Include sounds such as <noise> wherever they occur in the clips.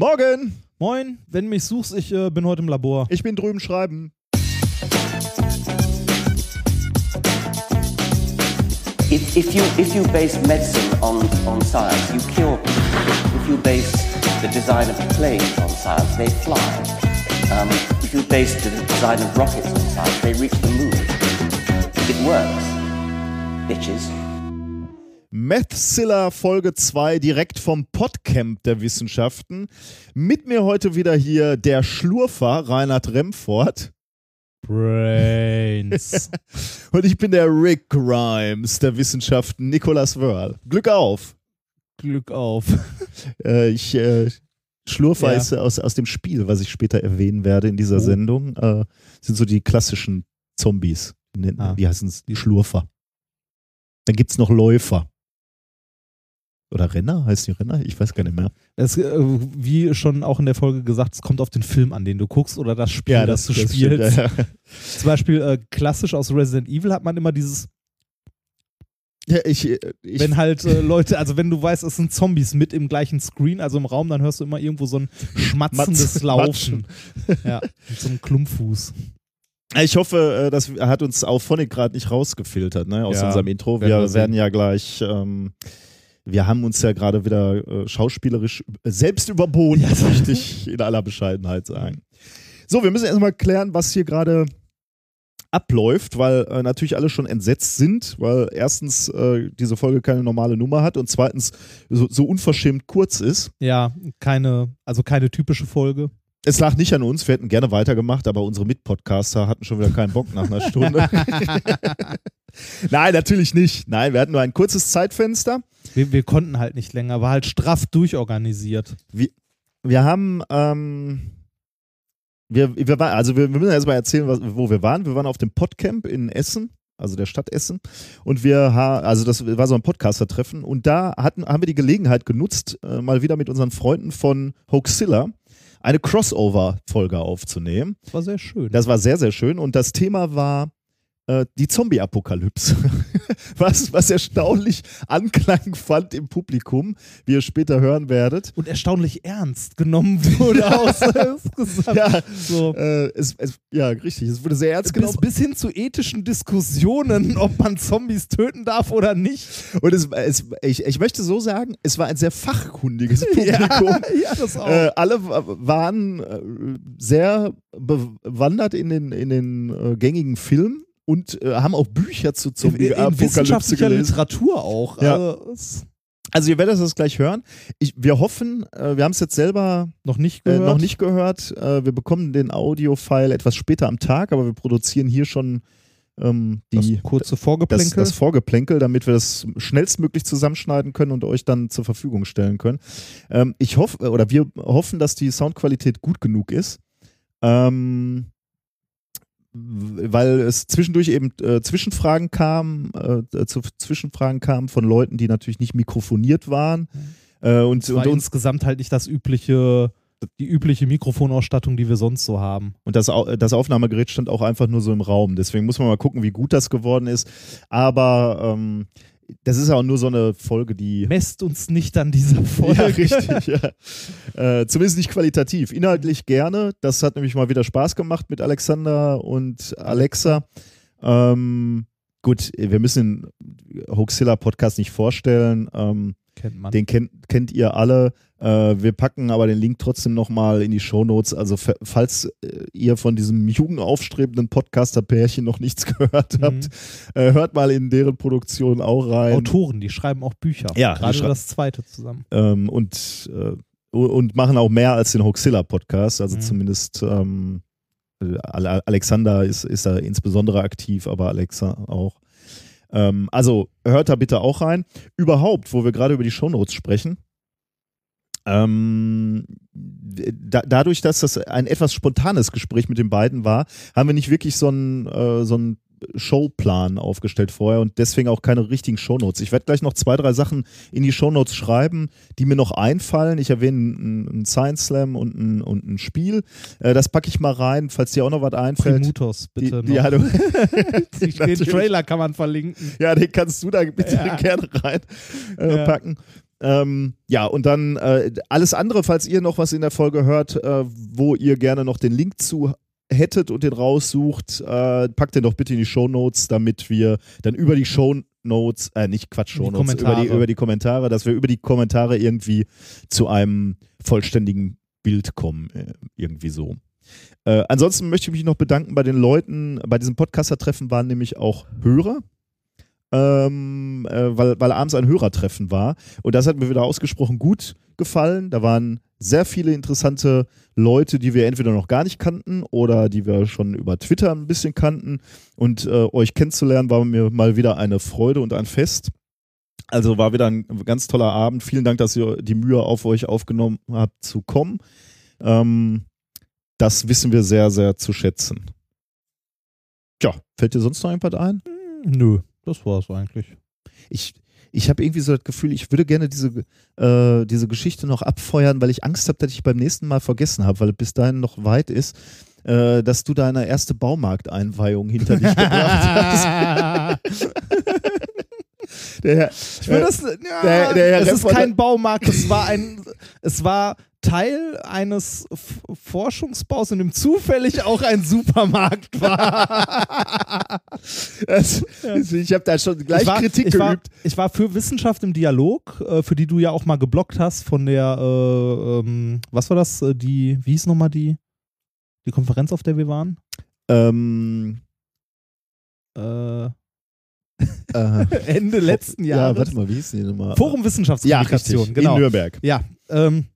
Morgen! Moin, wenn du mich suchst, ich äh, bin heute im Labor. Ich bin drüben schreiben. If, if, you, if you base medicine on, on science, you cure people. If you base the design of planes on science, they fly. Um, if you base the design of rockets on science, they reach the moon. It works, bitches. Methzilla Folge 2 direkt vom Podcamp der Wissenschaften. Mit mir heute wieder hier der Schlurfer Reinhard Remfort. Brains. <laughs> Und ich bin der Rick Grimes der Wissenschaften, Nicolas Wörl. Glück auf! Glück auf. <laughs> Äh, ich äh, Schlurfer Ja. ist aus, aus dem Spiel, was ich später erwähnen werde in dieser Oh. Sendung. Äh, sind so die klassischen Zombies. Die, Ah. die heißen es die Schlurfer. Dann gibt es noch Läufer. Oder Renner? Heißt die Renner? Ich weiß gar nicht mehr. Es, äh, wie schon auch in der Folge gesagt, es kommt auf den Film an, den du guckst oder das Spiel, das, du stimmt, spielst. ja, ja. Zum Beispiel äh, klassisch aus Resident Evil hat man immer dieses, Ja, ich, äh, ich, wenn halt äh, Leute, also wenn du weißt, es sind Zombies mit im gleichen Screen, also im Raum, dann hörst du immer irgendwo so ein schmatzendes Matz- Laufen. <laughs> Ja, mit so einem Klumpfuß. ich hoffe, äh, das hat uns auch Phonic gerade nicht rausgefiltert ne, aus Ja, unserem Intro. werden Wir wir sehen. werden ja gleich, ähm, wir haben uns ja gerade wieder äh, schauspielerisch selbst überboten, das möchte ich in aller Bescheidenheit sagen. So, wir müssen erstmal klären, was hier gerade abläuft, weil äh, natürlich alle schon entsetzt sind, weil erstens äh, diese Folge keine normale Nummer hat und zweitens so, so unverschämt kurz ist. Ja, keine, also keine typische Folge. Es lag nicht an uns, wir hätten gerne weitergemacht, aber unsere Mitpodcaster hatten schon wieder keinen Bock nach einer Stunde. <laughs> Nein, natürlich nicht. Nein, wir hatten nur ein kurzes Zeitfenster. Wir, wir konnten halt nicht länger, war halt straff durchorganisiert. Wir haben, ähm, wir, wir waren, also wir, wir müssen erstmal erzählen, was, wo wir waren. Wir waren auf dem Podcamp in Essen, also der Stadt Essen. Und wir haben, also das war so ein Podcaster-Treffen. Und da hatten, haben wir die Gelegenheit genutzt, äh, mal wieder mit unseren Freunden von Hoaxilla eine Crossover-Folge aufzunehmen. Das war sehr schön. Das war sehr, sehr schön. Und das Thema war äh, die Zombie-Apokalypse. <laughs> was, was erstaunlich Anklang fand im Publikum, wie ihr später hören werdet. und erstaunlich ernst genommen wurde <laughs> <laughs> aus. Ja, So. äh, es, es, ja, richtig. Es wurde sehr ernst Bis, genommen. bis hin zu ethischen Diskussionen, ob man Zombies töten darf oder nicht. Und es, es, ich, ich möchte so sagen, es war ein sehr fachkundiges Publikum. ja das auch. Äh, alle wa- waren äh, sehr bewandert in den, in den äh, gängigen Filmen und äh, haben auch Bücher zu Zombie-Apokalypse wissenschaftlicher gelesen. Literatur auch. Ja. Also, Also ihr werdet das gleich hören. Ich, wir hoffen, äh, wir haben es jetzt selber noch nicht äh, gehört. noch nicht gehört. Äh, wir bekommen den Audio-File etwas später am Tag, aber wir produzieren hier schon ähm, Das die, kurze das, Vorgeplänkel. das Vorgeplänkel, damit wir das schnellstmöglich zusammenschneiden können und euch dann zur Verfügung stellen können. Ähm, ich hoffe, oder wir hoffen, dass die Soundqualität gut genug ist. Ähm, weil es zwischendurch eben äh, Zwischenfragen kam, äh, zu Zwischenfragen kamen von Leuten, die natürlich nicht mikrofoniert waren. Äh, und, war und insgesamt halt nicht das übliche, die übliche Mikrofonausstattung, die wir sonst so haben. Und das, das Aufnahmegerät stand auch einfach nur so im Raum. Deswegen muss man mal gucken, wie gut das geworden ist. Aber ähm, das ist ja auch nur so eine Folge, die. Messt uns nicht an dieser <laughs> Folge. Ja, richtig, ja. Äh, zumindest nicht qualitativ. Inhaltlich gerne. Das hat nämlich mal wieder Spaß gemacht mit Alexander und Alexa. Ähm, gut, wir müssen den Hoaxilla Podcast nicht vorstellen. Ähm, Kennt man. den kennt, kennt ihr alle. Äh, wir packen aber den Link trotzdem nochmal in die Shownotes. Also fa- falls äh, ihr von diesem jungen aufstrebenden Podcaster-Pärchen noch nichts <laughs> gehört Mhm. habt, äh, hört mal in deren Produktion auch rein. Autoren, die schreiben auch Bücher. Ja, Gerade das zweite zusammen. Ähm, und, äh, und machen auch mehr als den Hoaxilla-Podcast. Also Mhm. zumindest ähm, Ale- Alexander ist, ist da insbesondere aktiv, aber Alexa auch. Ähm, also hört da bitte auch rein. Überhaupt, wo wir gerade über die Shownotes sprechen, ähm, da, dadurch, dass das ein etwas spontanes Gespräch mit den beiden war, haben wir nicht wirklich so einen, äh, so einen Showplan aufgestellt vorher und deswegen auch keine richtigen Shownotes. Ich werde gleich noch zwei, drei Sachen in die Shownotes schreiben, die mir noch einfallen. Ich erwähne einen Science Slam und ein, und ein Spiel. Äh, das packe ich mal rein, falls dir auch noch was einfällt. Primutos, bitte Die, ja, du, <laughs> <laughs> den natürlich. Trailer kann man verlinken. ja, den kannst du da bitte Ja. gerne rein äh, Ja. packen. Ähm, ja, und dann äh, alles andere, falls ihr noch was in der Folge hört, äh, wo ihr gerne noch den Link zu hättet und den raussucht, äh, packt den doch bitte in die Shownotes, damit wir dann über die Shownotes, äh, nicht Quatsch, Die Shownotes, über die, Kommentare. über die Kommentare, dass wir über die Kommentare irgendwie zu einem vollständigen Bild kommen, äh, irgendwie so. Äh, ansonsten möchte ich mich noch bedanken bei den Leuten, bei diesem Podcaster-Treffen waren nämlich auch Hörer ähm, äh, weil, weil abends ein Hörertreffen war. Und das hat mir wieder ausgesprochen gut gefallen. Da waren sehr viele interessante Leute, die wir entweder noch gar nicht kannten oder die wir schon über Twitter ein bisschen kannten. Und äh, euch kennenzulernen war mir mal wieder eine Freude und ein Fest. Also war wieder ein ganz toller Abend. Vielen Dank, dass ihr die Mühe auf euch aufgenommen habt zu kommen. Ähm, das wissen wir sehr, sehr zu schätzen. Tja, fällt dir sonst noch irgendwas ein? Nö, das war's eigentlich. ich, ich habe irgendwie so das Gefühl, ich würde gerne diese, äh, diese Geschichte noch abfeuern, weil ich Angst habe, dass ich beim nächsten Mal vergessen habe, weil es bis dahin noch weit ist, äh, dass du deine erste Baumarkteinweihung hinter dich gebracht hast. <laughs> Der, Herr- Ich würde das, ja, der- der Herr es ist Remford- kein Baumarkt, es war ein, es war Teil eines F Forschungsbaus, in dem zufällig auch ein Supermarkt war. <laughs> das, ich habe da schon gleich ich war, Kritik ich war, geübt. Ich war für Wissenschaft im Dialog, äh, für die du ja auch mal geblockt hast von der, äh, ähm, was war das, äh, die, wie hieß nochmal die, die Konferenz, auf der wir waren? Ähm, Äh, <laughs> Ende letzten ja, Jahres. warte mal, wie hieß die nochmal? Forum ja, Wissenschaftskommunikation, richtig, genau. in Nürnberg. Ja, ähm,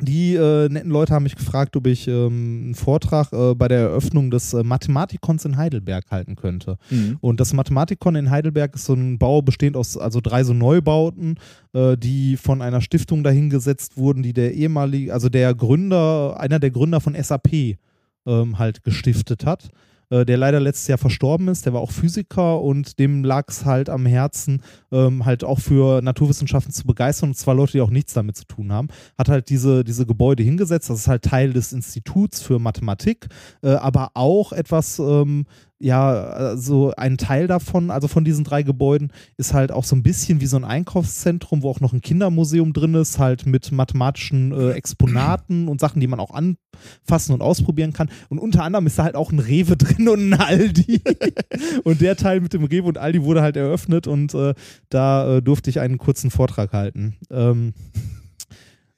die äh, netten Leute haben mich gefragt, ob ich ähm, einen Vortrag äh, bei der Eröffnung des äh, Mathematikons in Heidelberg halten könnte. Mhm. Und das Mathematikon in Heidelberg ist so ein Bau bestehend aus also drei so Neubauten, äh, die von einer Stiftung dahingesetzt wurden, die der ehemalige, also der Gründer, einer der Gründer von SAP ähm, halt gestiftet hat. Äh, der leider letztes Jahr verstorben ist, der war auch Physiker und dem lag es halt am Herzen, ähm, halt auch für Naturwissenschaften zu begeistern, und zwar Leute, die auch nichts damit zu tun haben. Hat halt diese, diese Gebäude hingesetzt, das ist halt Teil des Instituts für Mathematik, äh, aber auch etwas, ähm, ja, so ein Teil davon, also von diesen drei Gebäuden, ist halt auch so ein bisschen wie so ein Einkaufszentrum, wo auch noch ein Kindermuseum drin ist, halt mit mathematischen äh, Exponaten und Sachen, die man auch anfassen und ausprobieren kann. Und unter anderem ist da halt auch ein Rewe <laughs> drin und ein Aldi. <laughs> und der Teil mit dem Rewe und Aldi wurde halt eröffnet und äh, da äh, durfte ich einen kurzen Vortrag halten. Ähm,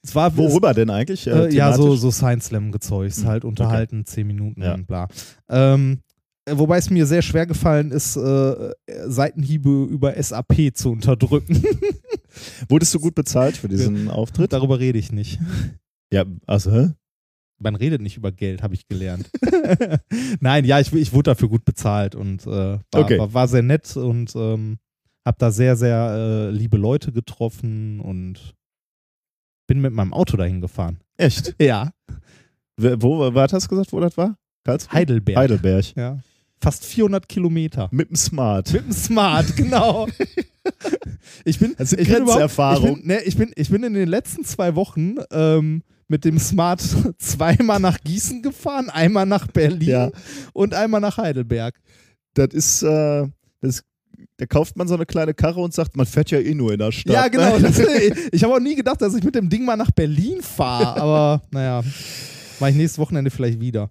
es war Worüber denn eigentlich? äh, ja, so, so Science Slam gezeugt, Hm, halt unterhalten, zehn Minuten Ja. und bla. Ähm, äh, wobei es mir sehr schwer gefallen ist, äh, Seitenhiebe über SAP zu unterdrücken. <laughs> Wurdest du gut bezahlt für diesen Auftritt? Darüber rede ich nicht. Ja, also, hä? Man redet nicht über Geld, habe ich gelernt. <laughs> Nein, ja, ich, ich wurde dafür gut bezahlt und äh, war, Okay. war, war sehr nett und ähm, habe da sehr, sehr äh, liebe Leute getroffen und bin mit meinem Auto dahin gefahren. Echt? Ja. Wo, wo war das gesagt, wo das war? Karlsruhe? Heidelberg. Heidelberg. Ja. Fast 400 Kilometer. Mit dem Smart. Mit dem Smart, <laughs> genau. Ich bin, Das sind ich bin, überhaupt- ich, bin, ne, ich, bin, ich bin in den letzten zwei Wochen ähm, mit dem Smart <laughs> zweimal nach Gießen gefahren, einmal nach Berlin Ja. und einmal nach Heidelberg. Das ist, äh, das, da kauft man so eine kleine Karre und sagt, man fährt ja eh nur in der Stadt. ja, genau. Ne? Das, <laughs> ich habe auch nie gedacht, dass ich mit dem Ding mal nach Berlin fahre, aber naja, mache ich nächstes Wochenende vielleicht wieder.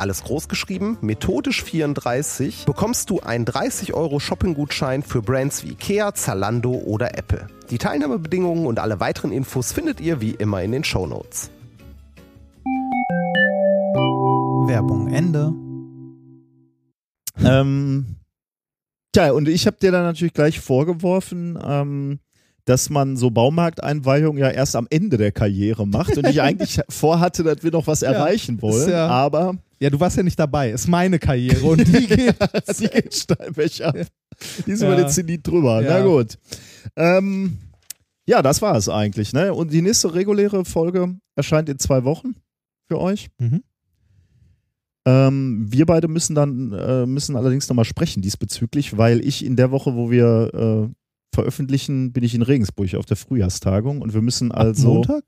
alles groß geschrieben, methodisch 34, bekommst du einen 30 Euro Shopping-Gutschein für Brands wie Ikea, Zalando oder Apple. Die Teilnahmebedingungen und alle weiteren Infos findet ihr wie immer in den Show Notes. Werbung Ende. Ähm, tja, und ich habe dir dann natürlich gleich vorgeworfen, ähm, dass man so Baumarkteinweihungen ja erst am Ende der Karriere macht und ich <laughs> eigentlich vorhatte, dass wir noch was erreichen wollen, ja- aber Ja, du warst ja nicht dabei. Ist meine Karriere und die <laughs> geht. sie geht steil bergab. Die ist Ja. über den Zenit drüber. Ja. Na gut. Ähm, ja, das war es eigentlich. Ne? Und die nächste reguläre Folge erscheint in zwei Wochen für euch. Mhm. Ähm, wir beide müssen dann äh, müssen allerdings nochmal sprechen diesbezüglich, weil ich in der Woche, wo wir äh, veröffentlichen, bin ich in Regensburg auf der Frühjahrstagung und wir müssen Ab also Montag?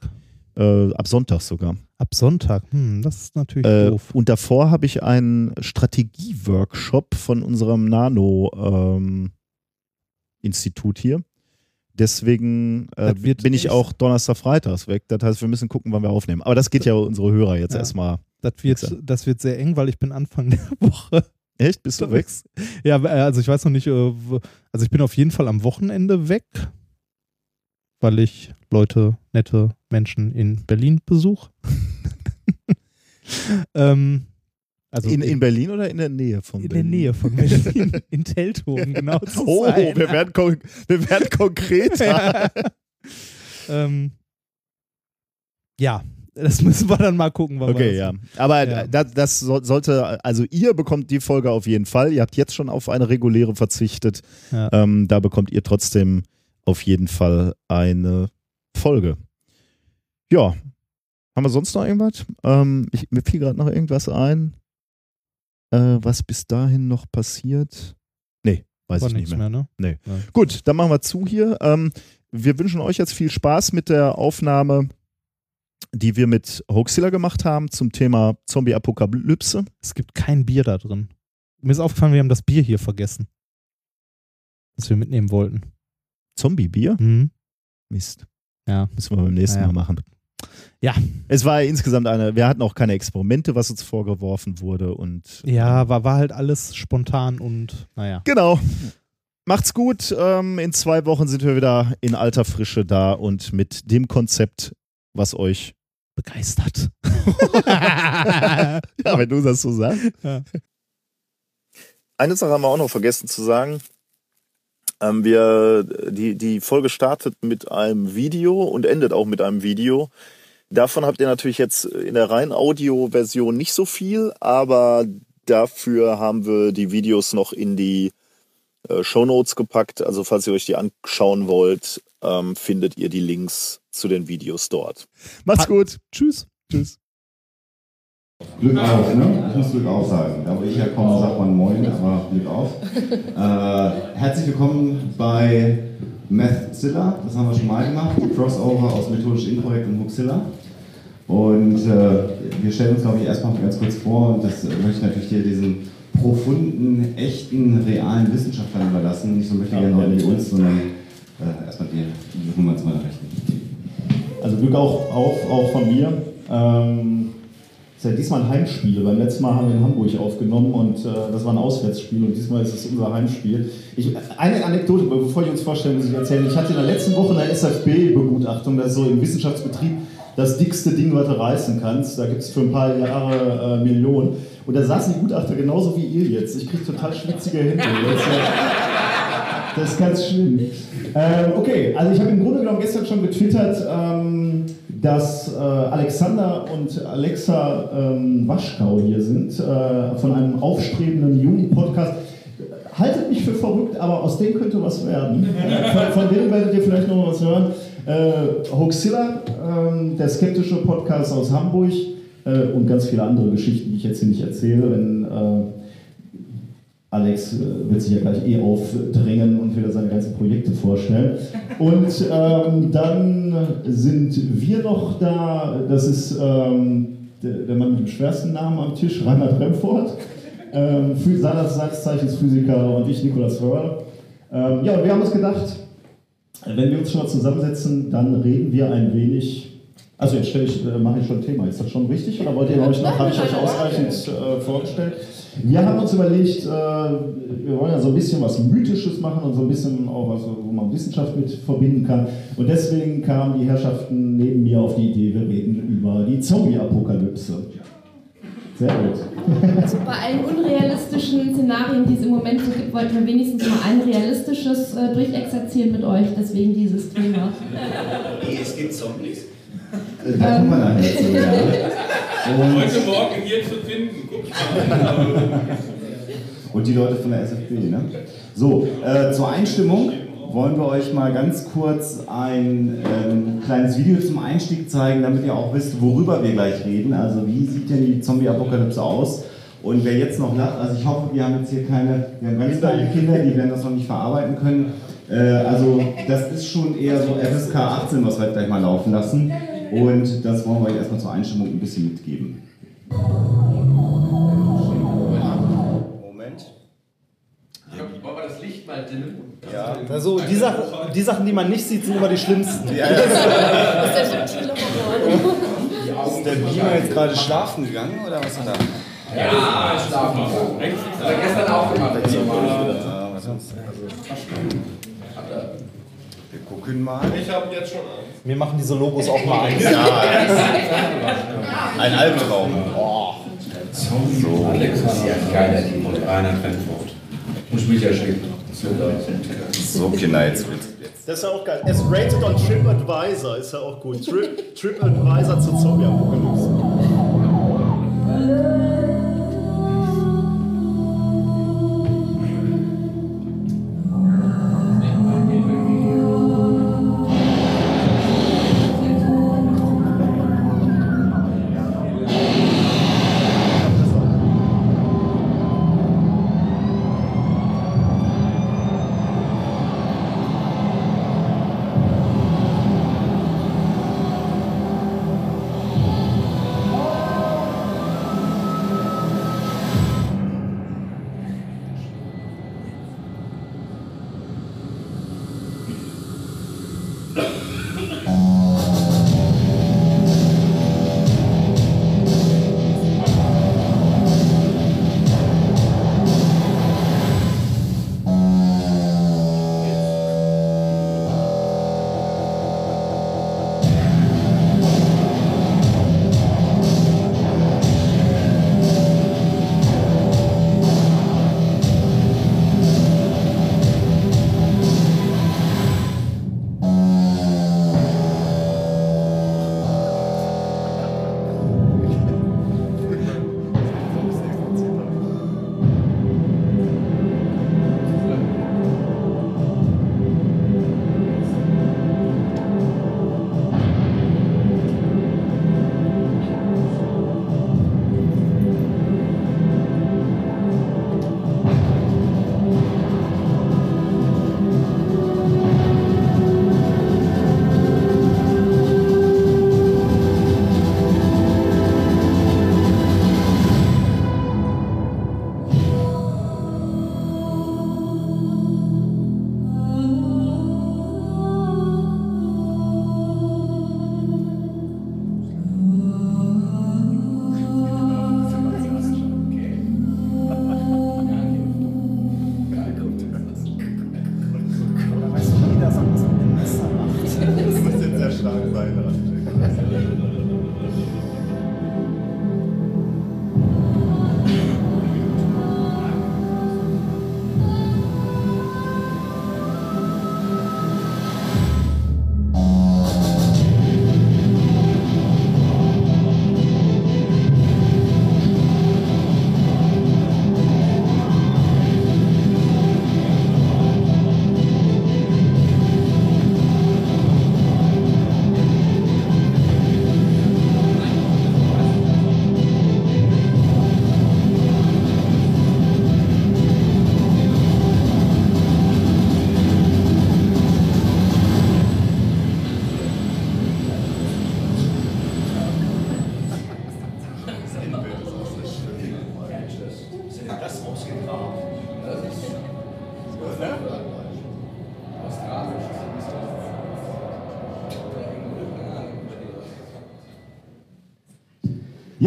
Äh, ab Sonntag sogar. Ab Sonntag. Hm, das ist natürlich Äh, doof. und davor habe ich einen Strategie-Workshop von unserem Nano-Institut hier. Deswegen äh, bin ich auch Donnerstag, Freitags weg. Das heißt, wir müssen gucken, wann wir aufnehmen. Aber das geht ja unsere Hörer jetzt Ja. erstmal. Das wird, das wird sehr eng, weil ich bin Anfang <laughs> der Woche. Echt? Bist du weg? Ja, äh, also ich weiß noch nicht, äh, also ich bin auf jeden Fall am Wochenende weg, weil ich Leute, nette Menschen in Berlin besuche. <laughs> ähm, also in, in Berlin oder in der Nähe von in der Berlin? Nähe von Berlin, <laughs> in Teltow, genau zu Oh, sein. wir werden, kon wir werden konkreter. <laughs> ja. ähm, ja, das müssen wir dann mal gucken. Okay, ja. Aber Ja. Das, das so- sollte, also ihr bekommt die Folge auf jeden Fall. Ihr habt jetzt schon auf eine reguläre verzichtet. Ja. Ähm, da bekommt ihr trotzdem auf jeden Fall eine Folge. Ja. Haben wir sonst noch irgendwas? Ähm, ich, mir fiel gerade noch irgendwas ein, äh, was bis dahin noch passiert. Nee, weiß War ich nicht mehr. mehr, ne? Gut, dann machen wir zu hier. Ähm, wir wünschen euch jetzt viel Spaß mit der Aufnahme, die wir mit Hoaxilla gemacht haben zum Thema Zombie-Apokalypse. Es gibt kein Bier da drin. Mir ist aufgefallen, wir haben das Bier hier vergessen. Das wir mitnehmen wollten. Zombie-Bier? Mhm. Mist. Ja. Müssen wir beim nächsten Ja, ja. Mal machen. Ja. Es war insgesamt eine, wir hatten auch keine Experimente, was uns vorgeworfen wurde und Ja, war, war halt alles spontan und naja. Genau. Macht's gut. Ähm, in zwei Wochen sind wir wieder in alter Frische da und mit dem Konzept, was euch Begeistert. <laughs> ja, wenn du das so sagst. Ja. Eine Sache haben wir auch noch vergessen zu sagen. Ähm, wir, die, die Folge startet mit einem Video und endet auch mit einem Video. Davon habt ihr natürlich jetzt in der reinen Audio-Version nicht so viel, aber dafür haben wir die Videos noch in die äh, Shownotes gepackt. Also falls ihr euch die anschauen wollt, ähm, findet ihr die Links zu den Videos dort. Macht's gut. Tschüss. Tschüss. Glück auf, ne? Ich muss Glück auf sagen. Da wo ich herkomme, sagt man Moin, aber Glück auf. Äh, herzlich willkommen bei Mathzilla. Das haben wir schon mal gemacht. Crossover aus Methodisch Inkorrekt und Huxilla. Und äh, wir stellen uns, glaube ich, erstmal ganz kurz vor und das äh, möchte ich natürlich hier diesen profunden, echten, realen Wissenschaftlern überlassen. Nicht so möchte gerne Leute wie uns, sondern äh, erstmal die, die Nummer zu meiner Rechten. Also Glück auch, auf, auch von mir. Ähm, ist ja diesmal ein Heimspiel. Beim letzten Mal haben wir in Hamburg aufgenommen und äh, das war ein Auswärtsspiel und diesmal ist es unser Heimspiel. Ich, eine Anekdote, bevor ich uns vorstelle, muss ich erzählen. Ich hatte in der letzten Woche eine SFB-Begutachtung, das ist so im Wissenschaftsbetrieb, das dickste Ding, was du reißen kannst. Da gibt es für ein paar Jahre äh, Millionen. Und da saßen die Gutachter genauso wie ihr jetzt. Ich kriege total schwitzige Hände. Äh, das ist ganz schlimm. Ähm, okay, also ich habe im Grunde genommen gestern schon getwittert, ähm, dass äh, Alexander und Alexa ähm, Waschkau hier sind, äh, von einem aufstrebenden jungen Podcast. Haltet mich für verrückt, aber aus dem könnte was werden. Von, von denen werdet ihr vielleicht noch was hören. Äh, Hoaxilla, ähm, der skeptische Podcast aus Hamburg äh, und ganz viele andere Geschichten, die ich jetzt hier nicht erzähle, wenn äh, Alex äh, wird sich ja gleich eh aufdrängen und wieder seine ganzen Projekte vorstellen. Und ähm, dann sind wir noch da, das ist ähm, der, der, Mann mit dem schwersten Namen am Tisch, Reinhard Remford, ähm, seines Zeichens Physiker und ich, Nikolaus Förder. Ähm, ja, und wir haben uns gedacht, wenn wir uns schon mal zusammensetzen, dann reden wir ein wenig also jetzt stelle ich, äh, mache ich schon ein Thema. Ist das schon richtig oder wollt ihr euch noch, habe ich euch ausreichend äh, vorgestellt? Wir haben uns überlegt, äh, wir wollen ja so ein bisschen was Mythisches machen und so ein bisschen auch was, wo man Wissenschaft mit verbinden kann. Und deswegen kamen die Herrschaften neben mir auf die Idee, wir reden über die Zombie-Apokalypse. Sehr gut. Also bei allen unrealistischen Szenarien, die es im Moment so gibt, wollten wir wenigstens mal ein realistisches äh, durchexerzieren mit euch, deswegen dieses Thema. Nee, es gibt Zombies. Da kommen wir dann so, ja. Heute Morgen hier zu finden, guck mal. Und die Leute von der SFB, ne? So, äh, zur Einstimmung wollen wir euch mal ganz kurz ein ähm, kleines Video zum Einstieg zeigen, damit ihr auch wisst, worüber wir gleich reden. Also wie sieht denn die Zombie-Apokalypse aus? Und wer jetzt noch lacht, also ich hoffe, wir haben jetzt hier keine, wir haben ganz kleine Kinder, die werden das noch nicht verarbeiten können. Äh, also das ist schon eher so FSK 18, was wir gleich mal laufen lassen. Und das wollen wir euch erstmal zur Einstimmung ein bisschen mitgeben. Moment. Wollen wir das Licht mal dimmen? Ja. Also die, Sache, die Sachen, die man nicht sieht, sind immer die schlimmsten. Ja, ja. <laughs> ist der. Ist der Beamer jetzt gerade schlafen gegangen oder was hat er? Ja, schlafen. Rechts, hat er gestern auch gemacht. Ja, was sonst? Wir gucken mal. Ich habe jetzt schon Angst. Wir machen diese Logos auch mal ein. <laughs> Ja, ein Albtraum. Oh. So. Alex ist ja geiler Team und Rainer Trentford. Muss mich ja schicken. So, Kinder, jetzt wird's. Das ist ja auch geil. Es rated on TripAdvisor, ist ja auch gut. Trip, TripAdvisor zur Zombie-Apokalypse.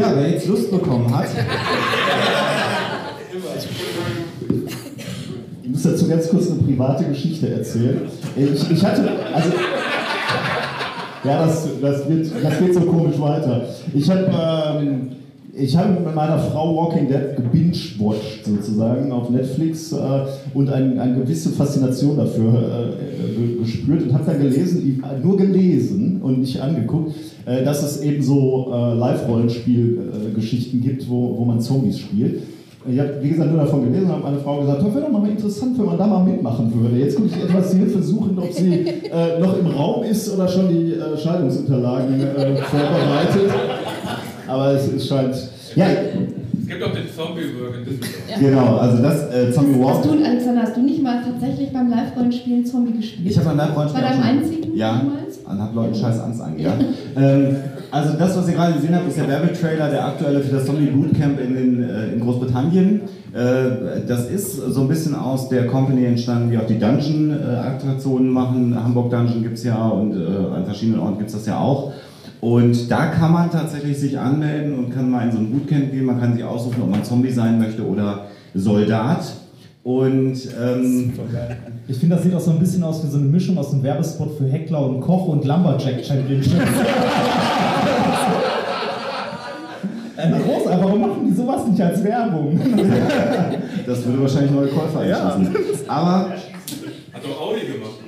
Ja, wer jetzt Lust bekommen hat. Ich muss dazu ganz kurz eine private Geschichte erzählen. Ich, ich hatte, also, ja, das, das, wird, das geht so komisch weiter. Ich habe ähm, ich habe mit meiner Frau Walking Dead gebingewatcht sozusagen auf Netflix äh, und ein, eine gewisse Faszination dafür äh, gespürt und habe dann gelesen, nur gelesen und nicht angeguckt, äh, dass es eben so äh, Live-Rollenspiel-Geschichten gibt, wo, wo man Zombies spielt. Ich habe, wie gesagt, nur davon gelesen und habe meine Frau gesagt, das wäre doch mal interessant, wenn man da mal mitmachen würde. Jetzt gucke ich etwas Hilfe suchen, ob sie äh, noch im Raum ist oder schon die äh, Scheidungsunterlagen äh, vorbereitet. Aber es, es scheint. Ja. Es gibt auch den Zombie-Work in Düsseldorf. Genau, also das äh, Zombie Walk. Hast du, Alexander, hast du nicht mal tatsächlich beim Live-Rollenspielen Zombie gespielt? Ich habe beim Live-Rollenspiel. Bei deinem einzigen? Ja. Und habe Leuten scheiß Angst angejagt. <laughs> ähm, also das, was ihr gerade gesehen habt, ist der Werbetrailer, der aktuelle für das Zombie Bootcamp in, den, äh, in Großbritannien. Äh, das ist so ein bisschen aus der Company entstanden, die auch die Dungeon-Attraktionen machen. Hamburg Dungeon gibt es ja und äh, an verschiedenen Orten gibt es das ja auch. Und da kann man tatsächlich sich anmelden und kann mal in so ein Bootcamp gehen. Man kann sich aussuchen, ob man Zombie sein möchte oder Soldat. Und ähm, ich finde, das sieht auch so ein bisschen aus wie so eine Mischung aus einem Werbespot für Heckler und Koch und Lumberjack Championship. <laughs> äh, groß, warum machen die sowas nicht als Werbung? das würde wahrscheinlich neue Käufer einschließen. Ja. Aber. Hat doch Audi gemacht.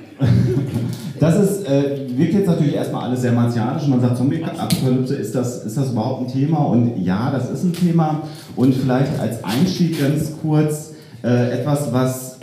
Das ist, äh, wirkt jetzt natürlich erstmal alles sehr martialisch. Man sagt, Zombie-Apokalypse, ist das, ist das überhaupt ein Thema? Und ja, das ist ein Thema. Und vielleicht als Einstieg ganz kurz äh, etwas, was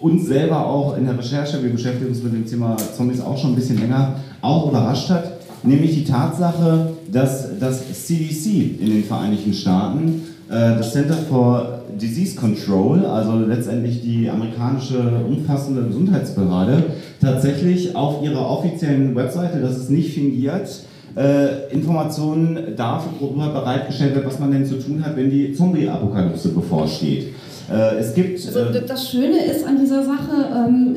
uns selber auch in der Recherche, wir beschäftigen uns mit dem Thema Zombies auch schon ein bisschen länger, auch überrascht hat. Nämlich die Tatsache, dass das CDC in den Vereinigten Staaten, das Center for Disease Control, also letztendlich die amerikanische umfassende Gesundheitsbehörde, tatsächlich auf ihrer offiziellen Webseite, das ist nicht fingiert, äh, Informationen darüber bereitgestellt wird, was man denn zu tun hat, wenn die Zombie-Apokalypse bevorsteht. Äh, es gibt. Also äh, das Schöne ist an dieser Sache, ähm,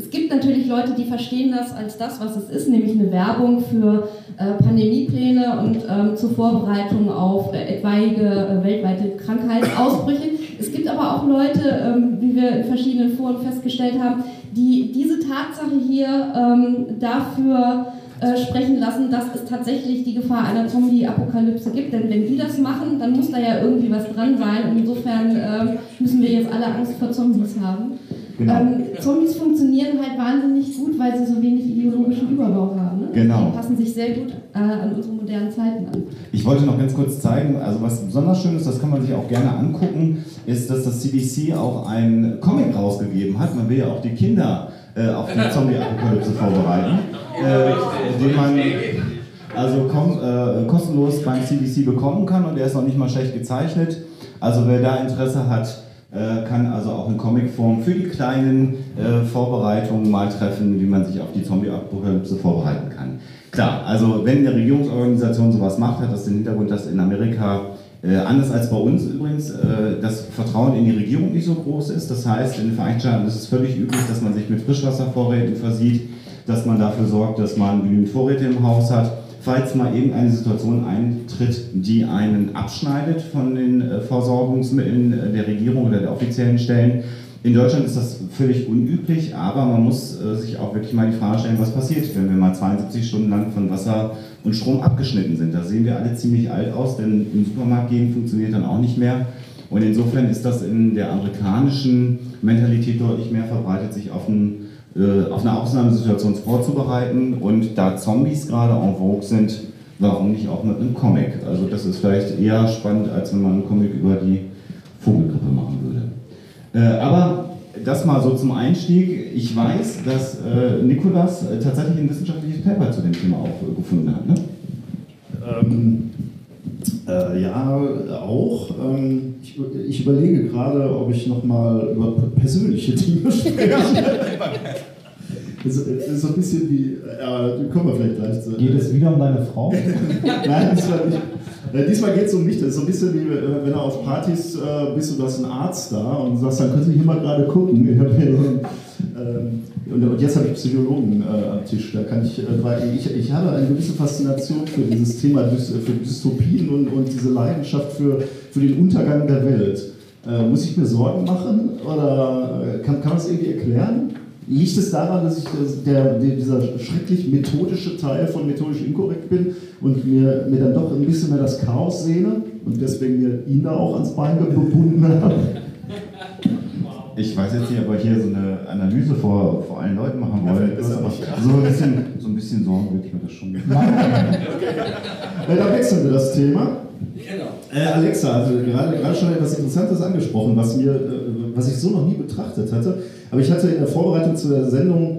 es gibt natürlich Leute, die verstehen das als das, was es ist, nämlich eine Werbung für äh, Pandemiepläne und ähm, zur Vorbereitung auf äh, etwaige äh, weltweite Krankheitsausbrüche. Es gibt aber auch Leute, ähm, wie wir in verschiedenen Foren festgestellt haben, die diese Tatsache hier ähm, dafür äh, sprechen lassen, dass es tatsächlich die Gefahr einer Zombie-Apokalypse gibt. Denn wenn die das machen, dann muss da ja irgendwie was dran sein. Und insofern äh, müssen wir jetzt alle Angst vor Zombies haben. Genau. Ähm, Zombies funktionieren halt wahnsinnig gut, weil sie so wenig ideologischen Überbau haben. Ne? Genau. Die passen sich sehr gut äh, an unsere modernen Zeiten an. Ich wollte noch ganz kurz zeigen, also was besonders schön ist, das kann man sich auch gerne angucken, ist, dass das CDC auch ein Comic rausgegeben hat. Man will ja auch die Kinder äh, auf die Zombie-Apokalypse vorbereiten, <laughs> äh, den man also komm, äh, kostenlos beim CDC bekommen kann und der ist noch nicht mal schlecht gezeichnet. Also wer da Interesse hat, äh, kann also auch in Comicform für die kleinen äh, Vorbereitungen mal treffen, wie man sich auf die Zombie-Apokalypse vorbereiten kann. Klar, also wenn eine Regierungsorganisation sowas macht, hat das den Hintergrund, dass in Amerika äh, anders als bei uns übrigens, äh, das Vertrauen in die Regierung nicht so groß ist. Das heißt, in den Vereinigten Staaten ist es völlig üblich, dass man sich mit Frischwasservorräten versieht, dass man dafür sorgt, dass man genügend Vorräte im Haus hat falls mal irgendeine Situation eintritt, die einen abschneidet von den äh, Versorgungsmitteln äh, der Regierung oder der offiziellen Stellen. In Deutschland ist das völlig unüblich, aber man muss äh, sich auch wirklich mal die Frage stellen, was passiert, wenn wir mal 72 Stunden lang von Wasser und Strom abgeschnitten sind. Da sehen wir alle ziemlich alt aus, denn im Supermarkt gehen funktioniert dann auch nicht mehr. Und insofern ist das in der amerikanischen Mentalität deutlich mehr verbreitet, sich auf einen äh, auf eine Ausnahmesituation vorzubereiten. Und da Zombies gerade en vogue sind, warum nicht auch mit einem Comic? Also das ist vielleicht eher spannend, als wenn man einen Comic über die Vogelgrippe machen würde. Äh, aber das mal so zum Einstieg. Ich weiß, dass äh, Nikolas äh, tatsächlich ein wissenschaftliches Paper zu dem Thema auch äh, gefunden hat. Ne? Ähm, äh, ja, auch. Ähm, ich, ich, überlege gerade, ob ich nochmal über persönliche Dinge <laughs> spreche. Das ist so ein bisschen wie, ja, kommen wir vielleicht gleich zu. Geht es wieder um deine Frau? <laughs> Nein, diesmal nicht. Äh, diesmal geht es um mich. Das ist so ein bisschen wie, wenn du auf Partys äh, bist, du hast einen Arzt da und sagst, dann können Sie hier mal gerade gucken. <laughs> So ein und jetzt habe ich Psychologen äh, am Tisch. Da kann ich, äh, weil ich, ich habe eine gewisse Faszination für dieses Thema, für Dystopien und, und diese Leidenschaft für, für den Untergang der Welt. Äh, muss ich mir Sorgen machen oder äh, kann, kann man es irgendwie erklären? Liegt es daran, dass ich der, der, dieser schrecklich methodische Teil von methodisch inkorrekt bin und mir, mir dann doch ein bisschen mehr das Chaos sehne und deswegen mir ihn da auch ans Bein gebunden habe? Ich weiß jetzt nicht, ob wir hier so eine Analyse vor, vor allen Leuten machen wollen. das aber hab ich. so, ein bisschen, so ein bisschen Sorgen würde ich mir das schon <laughs> Äh, da wechseln wir das Thema. Genau. Äh, Alexa, also gerade, gerade schon etwas Interessantes angesprochen, was, mir, äh, was ich so noch nie betrachtet hatte. Aber ich hatte in der Vorbereitung zu der Sendung,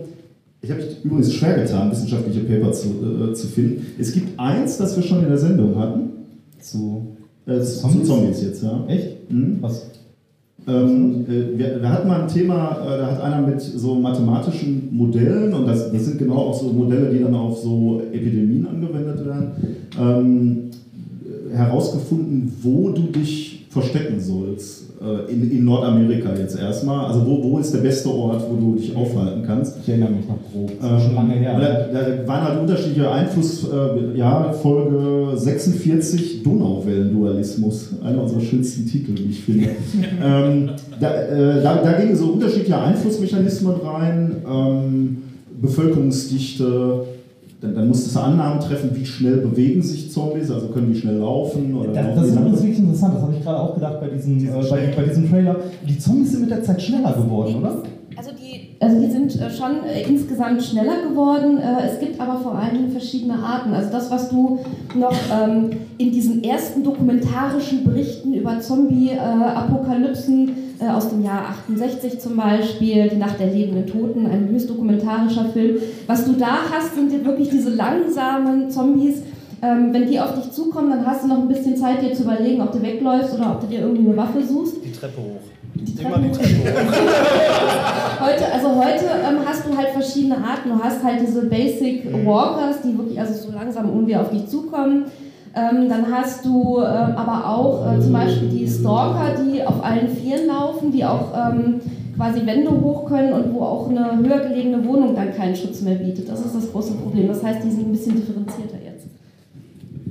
ich habe mich übrigens schwer getan, wissenschaftliche Paper zu, äh, zu finden. Es gibt eins, das wir schon in der Sendung hatten. Zu Äh, zu Zombies? Zombies jetzt, ja. Echt? Mhm. Was? Ähm, äh, wir, wir hatten mal ein Thema, äh, da hat einer mit so mathematischen Modellen, und das, das sind genau auch so Modelle, die dann auf so Epidemien angewendet werden, ähm, äh, herausgefunden, wo du dich verstecken sollst. Äh, in, in Nordamerika jetzt erstmal. Also wo, wo ist der beste Ort, wo du dich aufhalten kannst? Ich erinnere mich noch grob. Ist schon lange her. Da, da waren halt unterschiedliche Einfluss, äh, ja, Folge 46, Donauwellendualismus, einer unserer schönsten Titel, wie ich finde. <laughs> ähm, da, äh, da, da gingen so unterschiedliche Einflussmechanismen rein, ähm, Bevölkerungsdichte, dann, dann musstest du Annahmen treffen, wie schnell bewegen sich Zombies, also können die schnell laufen oder Das, laufen das ist übrigens wirklich interessant, das habe ich gerade auch gedacht bei diesem, äh, bei, bei diesem Trailer. Die Zombies sind mit der Zeit schneller geworden, oder? Also die, also die sind äh, schon äh, insgesamt schneller geworden. Äh, es gibt aber vor allen Dingen verschiedene Arten. Also das, was du noch ähm, in diesen ersten dokumentarischen Berichten über Zombie-Apokalypsen äh, aus dem Jahr 68 zum Beispiel, Die Nacht der lebenden Toten, ein höchst dokumentarischer Film. Was du da hast, sind wirklich diese langsamen Zombies. Ähm, wenn die auf dich zukommen, dann hast du noch ein bisschen Zeit, dir zu überlegen, ob du wegläufst oder ob du dir irgendwie eine Waffe suchst. Die Treppe hoch. Die Immer die Treppe hoch. <laughs> Heute, also heute ähm, hast du halt verschiedene Arten. Du hast halt diese Basic Walkers, die wirklich also so langsam irgendwie auf dich zukommen. Ähm, dann hast du ähm, aber auch äh, zum Beispiel die Stalker, die auf allen Vieren laufen, die auch ähm, quasi Wände hoch können und wo auch eine höher gelegene Wohnung dann keinen Schutz mehr bietet. Das ist das große Problem. Das heißt, die sind ein bisschen differenzierter jetzt.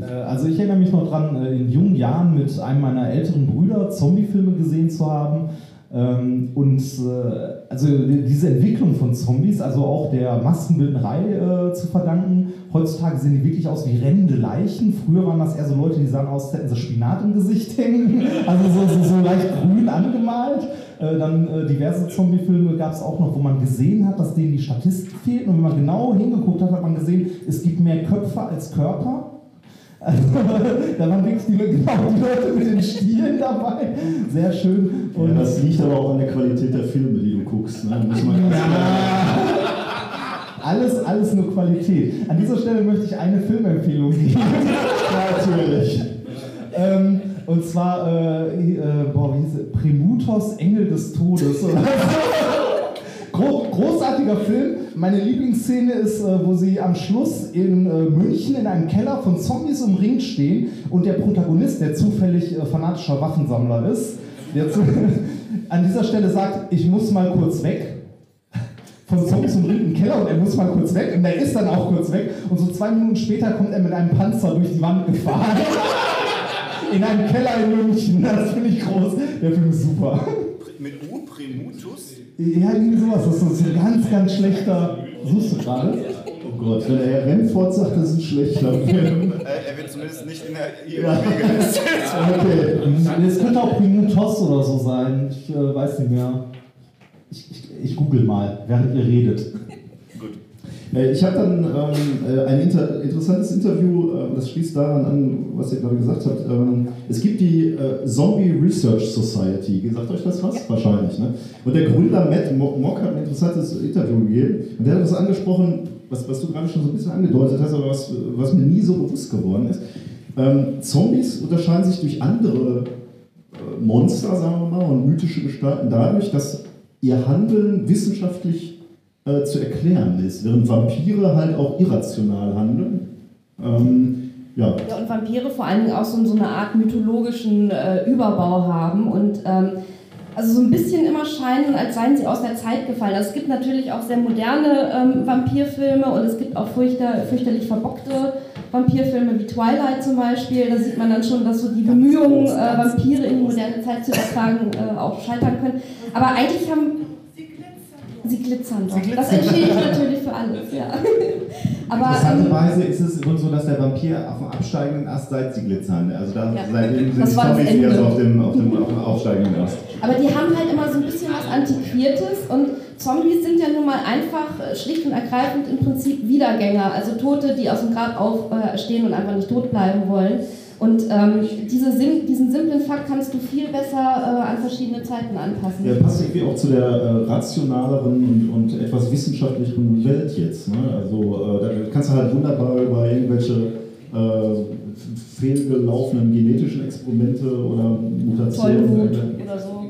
Äh, Also ich erinnere mich noch dran, äh, in jungen Jahren mit einem meiner älteren Brüder Zombie-Filme gesehen zu haben. Ähm, Und äh, also diese Entwicklung von Zombies, also auch der Maskenbildnerei äh, zu verdanken. Heutzutage sehen die wirklich aus wie rennende Leichen. Früher waren das eher so Leute, die sahen aus, als hätten sie Spinat im Gesicht hängen. <laughs> Also so, so, so leicht grün angemalt. Äh, Dann äh, diverse Zombie-Filme gab es auch noch, wo man gesehen hat, dass denen die Statisten fehlten. Und wenn man genau hingeguckt hat, hat man gesehen, es gibt mehr Köpfe als Körper. Also, <laughs> da waren wirklich die, genau, die Leute mit den Stielen dabei. Sehr schön. Ja, das liegt aber auch an der Qualität der Filme, die du guckst. Ne? Muss man ganz <laughs> alles, alles nur Qualität. An dieser Stelle möchte ich eine Filmempfehlung geben. <laughs> Natürlich. Ähm, und zwar, äh, äh, boah, wie hieß es? Primutos, Engel des Todes. Großartiger Film. Meine Lieblingsszene ist, äh, wo sie am Schluss in äh, München in einem Keller von Zombies umringt stehen und der Protagonist, der zufällig äh, fanatischer Waffensammler ist, der <laughs> an dieser Stelle sagt, ich muss mal kurz weg. Von Zombies umringt im Keller und er muss mal kurz weg und er ist dann auch kurz weg und so zwei Minuten später kommt er mit einem Panzer durch die Wand gefahren. <laughs> in einem Keller in München. Das finde ich groß. Der Film ist super. Ja, irgendwie sowas. Das ist ein ganz, ganz schlechter. Suchst du gerade? Oh Gott, wenn er Rennfort sagt, das ist ein schlechter <laughs> Film. er wird zumindest nicht in der Ja. <laughs> Okay. Es könnte auch Primutos oder so sein. Ich äh, weiß nicht mehr. Ich, ich, ich google mal, während ihr redet. Äh, Ich habe dann ähm, äh, ein inter interessantes Interview, äh, das schließt daran an, was ihr gerade gesagt habt. Ähm, es gibt die äh, Zombie Research Society. Sagt euch das was? Wahrscheinlich. Ne? Und der Gründer Matt Mo- Mock hat ein interessantes Interview gegeben. Und der hat das angesprochen, was, was du gerade schon so ein bisschen angedeutet hast, aber was, was mir nie so bewusst geworden ist. Ähm, Zombies unterscheiden sich durch andere äh, Monster, sagen wir mal, und mythische Gestalten dadurch, dass ihr Handeln wissenschaftlich äh, zu erklären ist, während Vampire halt auch irrational handeln. Ähm, ja. Ja, und Vampire vor allen Dingen auch so, so eine Art mythologischen äh, Überbau haben. Und ähm, also so ein bisschen immer scheinen, als seien sie aus der Zeit gefallen. Also es gibt natürlich auch sehr moderne ähm, Vampirfilme und es gibt auch fürchter, fürchterlich verbockte Vampirfilme wie Twilight zum Beispiel. Da sieht man dann schon, dass so die Bemühungen, äh, Vampire in die moderne Zeit zu übertragen, äh, auch scheitern können. Aber eigentlich haben Sie glitzern doch. Das entschädigt natürlich für alles, ja. <laughs> Aber, Interessanterweise ähm, ist es immer so, dass der Vampir auf dem absteigenden Ast seit sie glitzern. Also da, ja. seitdem sind die Zombies eher so auf dem, auf, dem, auf dem aufsteigenden Ast. Aber die haben halt immer so ein bisschen was Antiquiertes und Zombies sind ja nun mal einfach äh, schlicht und ergreifend im Prinzip Wiedergänger, also Tote, die aus dem Grab aufstehen und einfach nicht tot bleiben wollen. Und ähm, diese Sim diesen simplen Fakt kannst du viel besser äh, an verschiedene Zeiten anpassen. Ja, passt irgendwie auch zu der äh, rationaleren und, und, etwas wissenschaftlicheren Welt jetzt. Ne? Also äh, da kannst du halt wunderbar über irgendwelche äh, fehlgelaufenen genetischen Experimente oder Mutationen. oder so.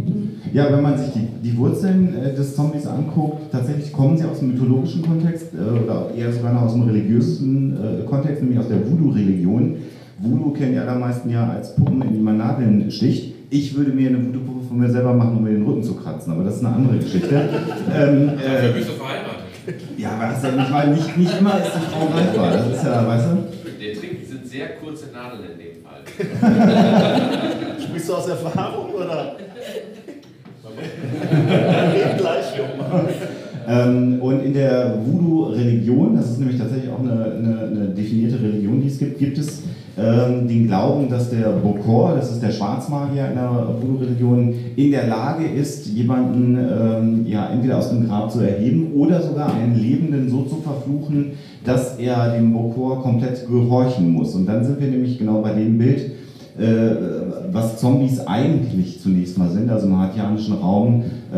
Ja, wenn man sich die, die Wurzeln äh, des Zombies anguckt, tatsächlich kommen sie aus dem mythologischen Kontext äh, oder eher sogar noch aus dem religiösen Kontext, nämlich aus der Voodoo-Religion. Voodoo kennen die allermeisten ja als Puppen, in die man Nadeln sticht. Ich würde mir eine Voodoo-Puppe von mir selber machen, um mir den Rücken zu kratzen, aber das ist eine andere Geschichte. <laughs> ähm, äh, Dafür bist du verheiratet. Ja, aber das ist ja nicht, weil nicht, nicht immer ist die Frau greifbar. Das ist ja, weißt du? Der Trick sind sehr kurze Nadeln in dem Fall. <laughs> Sprichst du aus Erfahrung oder? <laughs> Gleich, Junge. Ähm, und in der Voodoo-Religion, das ist nämlich tatsächlich auch eine, eine, eine definierte Religion, die gibt, es ähm, den Glauben, dass der Bokor, das ist der Schwarzmagier in der Voodoo-Religion, in der Lage ist, jemanden ähm, ja, entweder aus dem Grab zu erheben oder sogar einen Lebenden so zu verfluchen, dass er dem Bokor komplett gehorchen muss. Und dann sind wir nämlich genau bei dem Bild, äh, was Zombies eigentlich zunächst mal sind. Also im hatianischen Raum äh,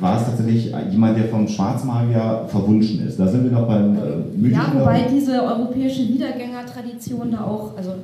war es tatsächlich jemand, der vom Schwarzmagier verwunschen ist. Da sind wir noch beim äh, Mythen Ja, wobei diese europäische Wiedergängertradition da auch also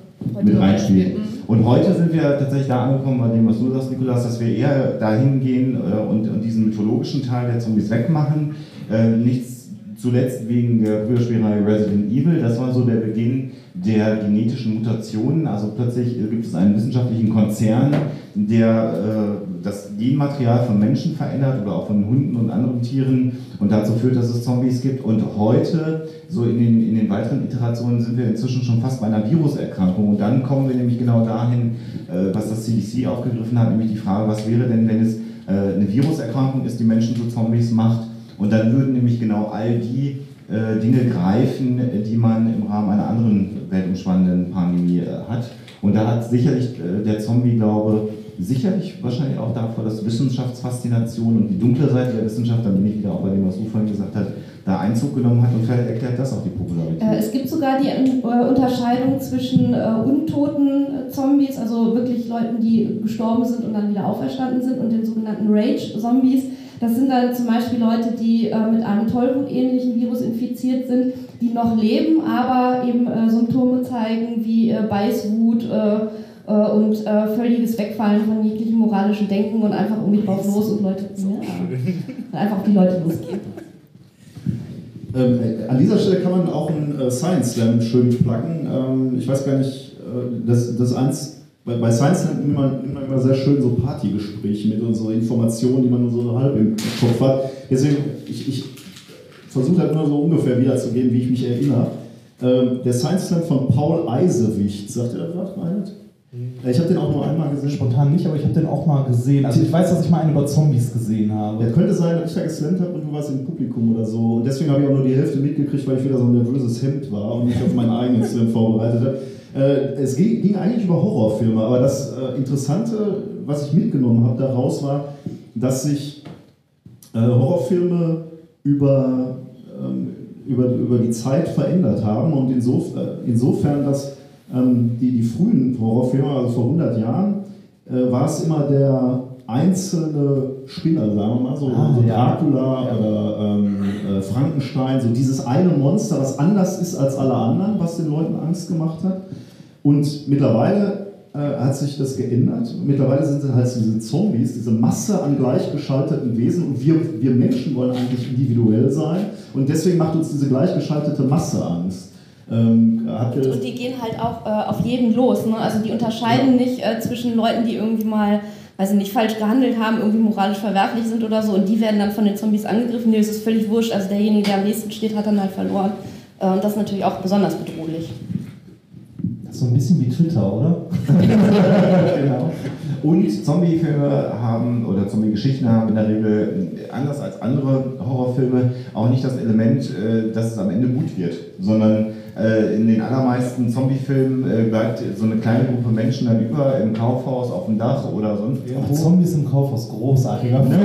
mit reinspielt. Mhm. Und heute sind wir tatsächlich da angekommen, bei dem, was du sagst, Nikolas, dass wir eher dahin gehen äh, und, und, diesen mythologischen Teil der Zombies wegmachen. Äh, nichts zuletzt wegen der Früherspielerei Resident Evil. Das war so der Beginn der genetischen Mutationen. Also plötzlich gibt es einen wissenschaftlichen Konzern, der äh, das Genmaterial von Menschen verändert oder auch von Hunden und anderen Tieren und dazu führt, dass es Zombies gibt. Und heute, so in den, in den weiteren Iterationen, sind wir inzwischen schon fast bei einer Viruserkrankung. Und dann kommen wir nämlich genau dahin, äh, was das CDC aufgegriffen hat, nämlich die Frage, was wäre denn, wenn es äh, eine Viruserkrankung ist, die Menschen zu Zombies macht. Und dann würden nämlich genau all die Dinge greifen, die man im Rahmen einer anderen weltumspannenden Pandemie äh, hat. Und da hat sicherlich äh, der Zombie-Glaube sicherlich wahrscheinlich auch davor, dass Wissenschaftsfaszination und die dunkle Seite der Wissenschaft, dann bin ich wieder auch bei dem, was du vorhin gesagt hast, da Einzug genommen hat und vielleicht erklärt das auch die Popularität. Äh, es gibt sogar die äh, Unterscheidung zwischen äh, untoten Zombies, also wirklich Leuten, die gestorben sind und dann wieder auferstanden sind, und den sogenannten Rage-Zombies. Das sind dann zum Beispiel Leute, die äh, mit einem Tollwut-ähnlichen Virus infiziert sind, die noch leben, aber eben äh, Symptome zeigen wie äh, Beißwut äh, äh, und äh, völliges Wegfallen von jeglichem moralischen Denken und einfach irgendwie drauf los und Leute, ja, einfach auf die Leute losgehen. Ähm, an dieser Stelle kann man auch einen Science Slam schön pluggen. Ähm, ich weiß gar nicht, das, das eins bei, bei Science nimmt man, nimmt man immer sehr schön so Partygespräche mit und so Informationen, die man nur so halb im Kopf hat. Deswegen, ich, ich versuche halt nur so ungefähr wiederzugeben, wie ich mich erinnere. Ähm, der Science Slam von Paul Eisewicht, sagt ihr das was, Reinhard? Ich habe den auch nur einmal gesehen. Spontan nicht, aber ich habe den auch mal gesehen. Also ich weiß, dass ich mal einen über Zombies gesehen habe. Ja, könnte sein, dass ich da geslammt habe und du warst im Publikum oder so. Und deswegen habe ich auch nur die Hälfte mitgekriegt, weil ich wieder so ein nervöses Hemd war und mich auf meinen eigenen Slam <laughs> vorbereitet habe. Äh, es ging, eigentlich über Horrorfilme, aber das äh, Interessante, was ich mitgenommen habe daraus war, dass sich äh, Horrorfilme über, ähm, über, über die Zeit verändert haben und insof insofern, dass ähm, die, die frühen Horrorfilme, also vor 100 Jahren, war es immer der einzelne Spinner, sagen wir mal, so, ah, so Dracula ja. oder ähm, äh, Frankenstein, so dieses eine Monster, was anders ist als alle anderen, was den Leuten Angst gemacht hat. Und mittlerweile äh, hat sich das geändert. Mittlerweile sind es halt diese Zombies, diese Masse an gleichgeschalteten Wesen und wir, wir Menschen wollen eigentlich individuell sein und deswegen macht uns diese gleichgeschaltete Masse Angst. Ähm, und, und, die gehen halt auch äh, auf jeden los. Ne? Also die unterscheiden ja. nicht äh, zwischen Leuten, die irgendwie mal weiß ich nicht, falsch gehandelt haben, irgendwie moralisch verwerflich sind oder so und die werden dann von den Zombies angegriffen. Nee, es ist völlig wurscht. Also derjenige, der am nächsten steht, hat dann halt verloren. Äh, und das ist natürlich auch besonders bedrohlich. Das ist so ein bisschen wie Twitter, oder? <laughs> <laughs> genau. Und Zombie-Filme haben oder Zombie-Geschichten haben in der Regel anders als andere Horrorfilme auch nicht das Element, äh, dass es am Ende gut wird, sondern äh, in den allermeisten Zombie-Filmen äh, bleibt so eine kleine Gruppe Menschen dann über im Kaufhaus, auf dem Dach oder sonst irgendwo. Zombies im Kaufhaus, großartiger <laughs> Film.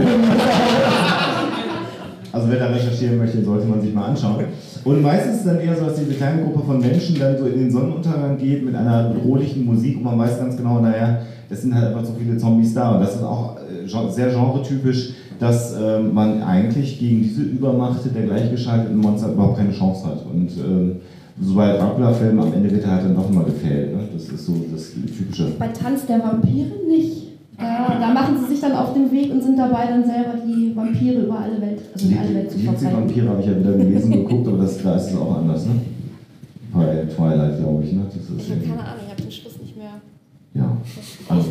Also wer da recherchieren möchte, sollte man sich mal anschauen. Und meistens ist es dann eher so, dass diese kleine Gruppe von Menschen dann so in den Sonnenuntergang geht mit einer bedrohlichen Musik und man weiß ganz genau, naja, es sind halt einfach so viele Zombies da. Und das ist auch äh, sehr genretypisch, dass äh, man eigentlich gegen diese Übermacht der gleichgeschalteten Monster überhaupt keine Chance hat. Und ähm, so bei Dracula-Filmen am Ende wird er halt dann immer gefällt. Ne? Das ist so das Typische. Bei Tanz der Vampire nicht. Da, da, machen sie sich dann auf den Weg und sind dabei, dann selber die Vampire über alle Welt, also in alle Welt zu verbreiten. Die Vampire habe ich ja wieder gelesen und geguckt, aber das, da ist es auch anders, ne? Bei Twilight, glaube ich, ne? Das ist ich habe keine Ahnung, ich habe den Schluss nicht mehr. Ja. Also,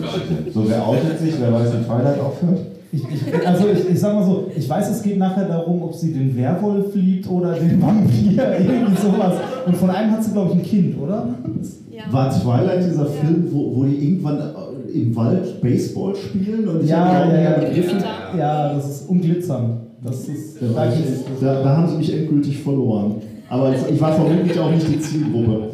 so, wer outet sich, wer weiß, wie Twilight aufhört? Ich, ich, also ich, ich sag mal so, ich weiß, es geht nachher darum, ob sie den Werwolf liebt oder den Vampir, <laughs> irgendwie sowas. Und von einem hat sie, glaube ich, ein Kind, oder? Ja. War Twilight dieser Film, wo, wo die irgendwann im Wald Baseball spielen und ja, ja, ja, ja, ja, das ist unglitzern. Das ist, da, da, da, haben sie mich endgültig verloren. Aber ich, ich war vermutlich auch nicht die Zielgruppe.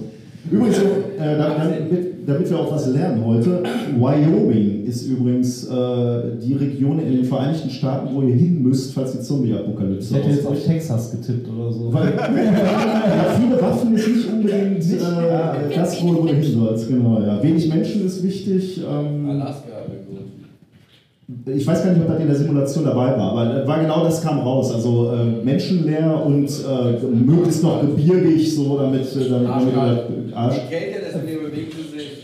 Übrigens, äh, damit, damit, wir auch was lernen heute, Wyoming ist übrigens äh, die Region in den Vereinigten Staaten, wo ihr hin müsst, falls die Zombie-Apokalypse Ich hätte jetzt auf Texas getippt oder so. Weil <laughs> ja, viele Waffen ist nicht unbedingt äh, das, wo, du hin sollst. Genau, ja. Wenig Menschen ist wichtig. Ähm, Alaska ich weiß gar nicht, ob das in der Simulation dabei war, aber war genau das kam raus. Also äh, menschenleer und äh, möglichst noch gebirgig, so damit, äh, damit, damit Arsch. Je kälter das Meer bewegt sich, ganz wichtig.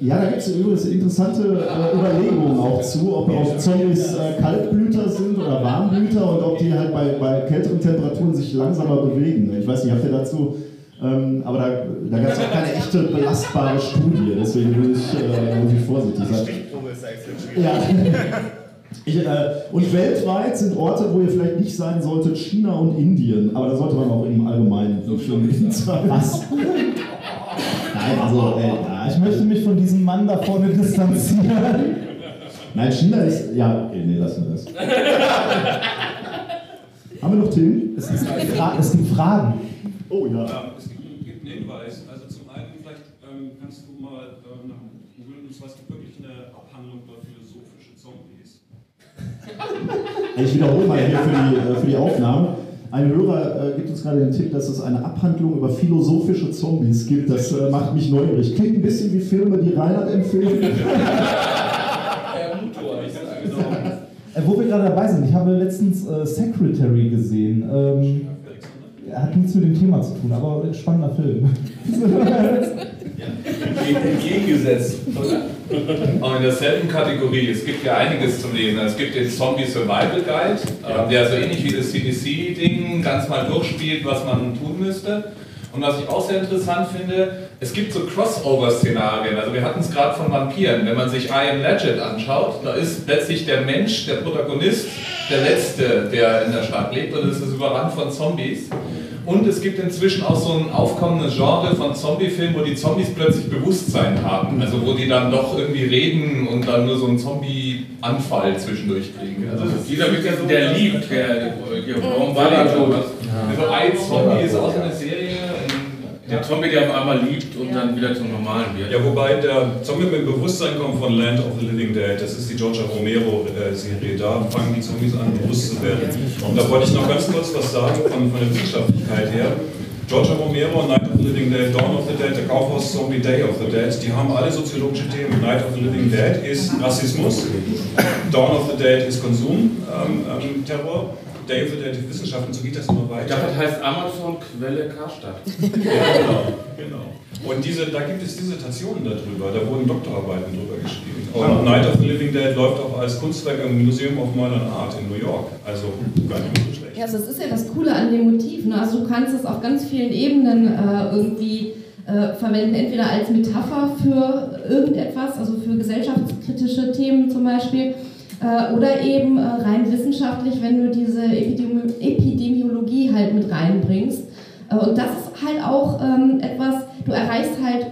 Ja, da gibt es übrigens interessante äh, Überlegungen auch zu, ob, ob Zombies äh, Kaltblüter sind oder Warmblüter und ob die halt bei, bei kälteren Temperaturen sich langsamer bewegen. Ich weiß nicht, habt ihr dazu ähm, aber da, da gab es auch keine echte belastbare Studie, deswegen will ich, äh, muss ich vorsichtig sein. Ja. <laughs> Ich, äh, und weltweit sind Orte, wo ihr vielleicht nicht sein solltet, China und Indien. Aber da sollte man auch im Allgemeinen so schon Was? <laughs> Nein, also, äh, ja, ich möchte mich von diesem Mann da vorne distanzieren. <laughs> Nein, China ist. Ja, okay, nee, lassen wir das. <laughs> Haben wir noch Themen? Es, es, es gibt Fragen. Oh ja. ja es gibt, gibt einen Hinweis. Also zum einen, vielleicht ähm, kannst du mal ähm, nach googeln, und zwar es gibt wirklich eine Abhandlung über philosophische Zombies. <laughs> Ich wiederhole mal hier für die, äh, für die Aufnahmen. Ein Hörer äh, gibt uns gerade den Tipp, dass es eine Abhandlung über philosophische Zombies gibt. Das äh, macht mich neugierig. Klingt ein bisschen wie Filme, die Reinhard empfiehlt. <laughs> Äh, wo wir gerade dabei sind, ich habe letztens äh, Secretary gesehen. Ähm, hat nichts mit dem Thema zu tun, aber ein spannender Film. <laughs> Entgegengesetzt, oder? Und in derselben Kategorie, es gibt ja einiges zum Lesen. Es gibt den Zombie Survival Guide, ja. der so ähnlich wie das CDC-Ding ganz mal durchspielt, was man tun müsste. Und was ich auch sehr interessant finde, es gibt so Crossover-Szenarien. Also wir hatten es gerade von Vampiren. Wenn man sich I Am Legend anschaut, da ist letztlich der Mensch, der Protagonist, der Letzte, der in der Stadt lebt und es ist überrannt von Zombies. Und es gibt inzwischen auch so ein aufkommendes Genre von Zombie-Filmen, wo die Zombies plötzlich Bewusstsein haben. Also wo die dann doch irgendwie reden und dann nur so einen Zombie-Anfall zwischendurch kriegen. Also dieser mit der, der liebt, der, war der so? Also ein Zombie ist auch so eine Serie. Der Zombie, der auf einmal liebt und dann wieder zum Normalen wird. Ja, wobei der Zombie mit Bewusstsein kommt von Land of the Living Dead. Das ist die Georgia Romero-Serie. Da fangen die Zombies an, bewusst zu werden. Und da wollte ich noch ganz kurz was sagen von, von der Wissenschaftlichkeit her. Georgia Romero, Night of the Living Dead, Dawn of the Dead, der Kaufhaus-Zombie, Day of the Dead, die haben alle soziologische Themen. Night of the Living Dead ist Rassismus, Dawn of the Dead ist Konsumterror. Ähm, ähm, der die Wissenschaften, so geht das immer weiter. Das heißt Amazon Quelle Karstadt. <laughs> ja, genau, genau. Und diese, da gibt es Dissertationen darüber, da wurden Doktorarbeiten drüber geschrieben. Und Night of the Living Dead läuft auch als Kunstwerk im Museum of Modern Art in New York. Also gar nicht so schlecht. Ja, also das ist ja das Coole an dem Motiv. Ne? Also du kannst es auf ganz vielen Ebenen äh, irgendwie äh, verwenden, entweder als Metapher für irgendetwas, also für gesellschaftskritische Themen zum Beispiel, oder eben äh, rein wissenschaftlich, wenn du diese Epidemi Epidemiologie halt mit reinbringst. Äh, und das ist halt auch ähm, etwas, du erreichst halt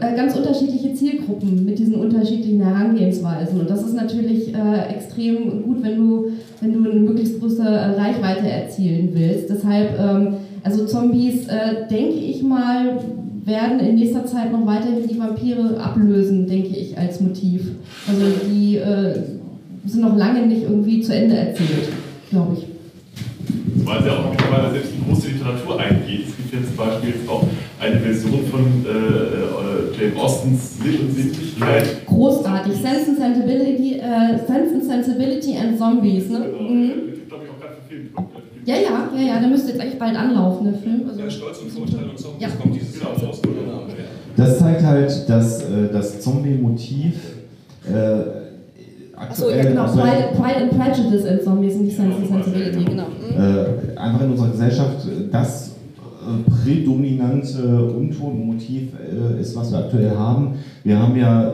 äh, ganz unterschiedliche Zielgruppen mit diesen unterschiedlichen Herangehensweisen. Und das ist natürlich äh, extrem gut, wenn du, wenn du eine möglichst große Reichweite erzielen willst. Deshalb, ähm, also Zombies, äh, denke ich mal, werden in nächster Zeit noch weiterhin die Vampire ablösen, denke ich, als Motiv. Also die äh, sind noch lange nicht irgendwie zu Ende erzählt, glaube ich. Weil sie auch mittlerweile selbst in große Literatur eingeht. Es gibt jetzt zum Beispiel auch eine Version von äh, äh, Jane Austens Sinn und Sinnlichkeit. Großartig. Sense and Sensibility, äh, Sense and Sensibility and Zombies, ne? Genau, Mhm. wird, glaube ich, auch gerade verfilmt. Ja, ja, ja, ja, der müsste jetzt eigentlich bald anlaufen, der Film. Also, Ja, Stolz und Vorurteile und Zombies Ja. kommt dieses Jahr raus. Genau. Das zeigt halt, dass äh, das Zombie-Motiv äh, Achso, ja, genau. also, Pride, Pride and Prejudice and Zombies und nicht Sense and Sensibility, genau. Mhm. äh, einfach in unserer Gesellschaft das äh, prädominante Untonmotiv äh, ist, was wir aktuell haben. Wir haben ja äh,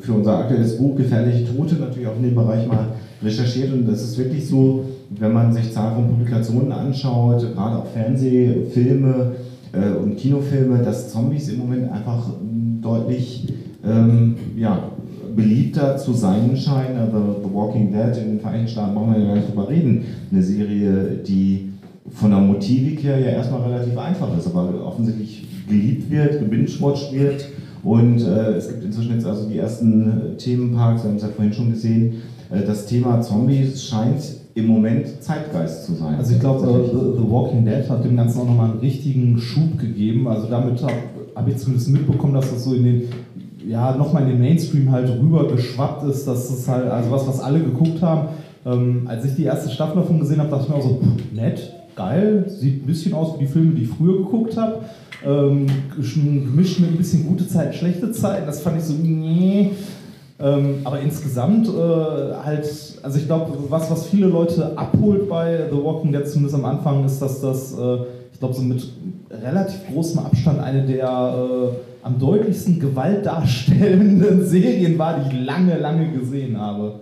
für unser aktuelles Buch Gefährliche Tote natürlich auch in dem Bereich mal recherchiert und das ist wirklich so, wenn man sich Zahlen von Publikationen anschaut, gerade auch Fernsehfilme äh, und Kinofilme, dass Zombies im Moment einfach ähm, deutlich ähm, ja, beliebter zu sein scheinen. Also The Walking Dead in den Vereinigten Staaten brauchen wir ja gar nicht drüber reden. Eine Serie, die von der Motivik her ja erstmal relativ einfach ist, aber offensichtlich geliebt wird, gebingewatcht wird. Und äh, es gibt inzwischen jetzt also die ersten äh, Themenparks, wir haben es ja vorhin schon gesehen. Äh, das Thema Zombies scheint im Moment Zeitgeist zu sein. Also ich glaube, äh, The, The Walking Dead hat dem Ganzen auch nochmal einen richtigen Schub gegeben. Also damit habe hab ich zumindest mitbekommen, dass das so in den, ja, nochmal in den Mainstream halt rüber geschwappt ist. Das ist halt, also was, was alle geguckt haben. Ähm, als ich die erste Staffel davon gesehen habe, dachte ich mir auch so, pff, nett, geil, sieht ein bisschen aus wie die Filme, die ich früher geguckt habe. Ähm, gemischt mit ein bisschen gute Zeiten, schlechte Zeiten. Das fand ich so, nee. Ähm, aber insgesamt äh, halt, also ich glaube, was, was viele Leute abholt bei The Walking Dead, zumindest am Anfang, ist, dass das, äh, glaube, so mit relativ großem Abstand eine der äh, am deutlichsten gewaltdarstellenden <laughs> Serien war, die ich lange, lange gesehen habe.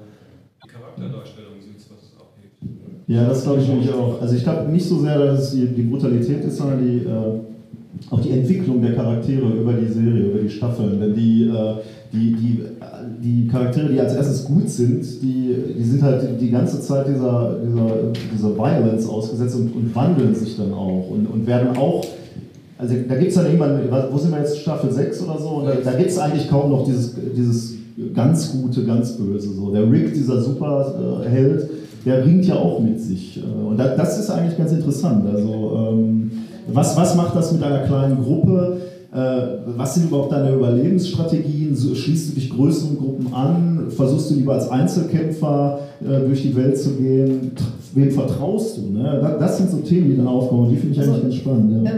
Die Charakterdarstellung sind es, was es abhebt. Ja, das glaube ich nämlich auch. Also ich glaube nicht so sehr, dass es die, die Brutalität ist, sondern die, äh, auch die Entwicklung der Charaktere über die Serie, über die Staffeln. Denn die, äh, die, die, die Charaktere, die als erstes gut sind, die, die sind halt die ganze Zeit dieser, dieser, dieser Violence ausgesetzt und, und wandeln sich dann auch und, und werden auch also da gibt es dann irgendwann, wo sind wir jetzt, Staffel 6 oder so? Und da, da gibt es eigentlich kaum noch dieses, dieses ganz Gute, ganz Böse. So. Der Rick, dieser Superheld, der ringt ja auch mit sich. Äh, Und da, das ist eigentlich ganz interessant. Also ähm, was, was macht das mit einer kleinen Gruppe? Äh, was sind überhaupt deine Überlebensstrategien? So, schließt du dich größeren Gruppen an? Versuchst du lieber als Einzelkämpfer äh, durch die Welt zu gehen? Wem vertraust du? Ne? Das, das sind so Themen, die dann aufkommen. Die finde ich eigentlich ganz spannend. Ja.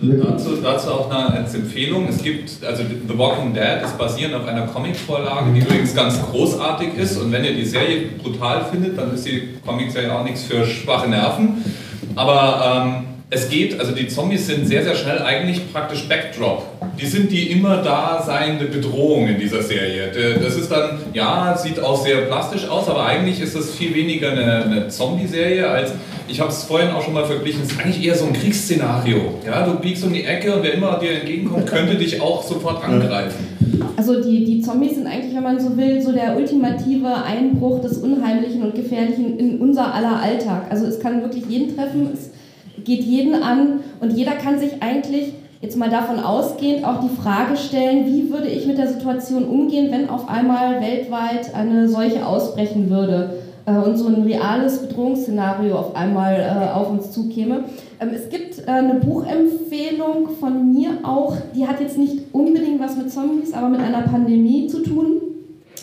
Also dazu, dazu auch eine, als Empfehlung. Es gibt, also The Walking Dead ist basierend auf einer Comicvorlage, die übrigens ganz großartig ist. Und wenn ihr die Serie brutal findet, dann ist die Comicserie auch nichts für schwache Nerven. Aber ähm, es geht, also die Zombies sind sehr, sehr schnell eigentlich praktisch Backdrop. Die sind die immer da seiende Bedrohung in dieser Serie. Das ist dann, ja, sieht auch sehr plastisch aus, aber eigentlich ist das viel weniger eine, eine Zombie-Serie als, ich habe es vorhin auch schon mal verglichen, es ist eigentlich eher so ein Kriegsszenario. Ja, du biegst um die Ecke und wer immer dir entgegenkommt, könnte dich auch sofort angreifen. Also die, die Zombies sind eigentlich, wenn man so will, so der ultimative Einbruch des Unheimlichen und Gefährlichen in unser aller Alltag. Also es kann wirklich jeden treffen, es geht jeden an und jeder kann sich eigentlich jetzt mal davon ausgehend auch die Frage stellen, wie würde ich mit der Situation umgehen, wenn auf einmal weltweit eine Seuche ausbrechen würde äh, und so ein reales Bedrohungsszenario auf einmal äh, auf uns zukäme. Ähm, es gibt äh, eine Buchempfehlung von mir auch, die hat jetzt nicht unbedingt was mit Zombies, aber mit einer Pandemie zu tun.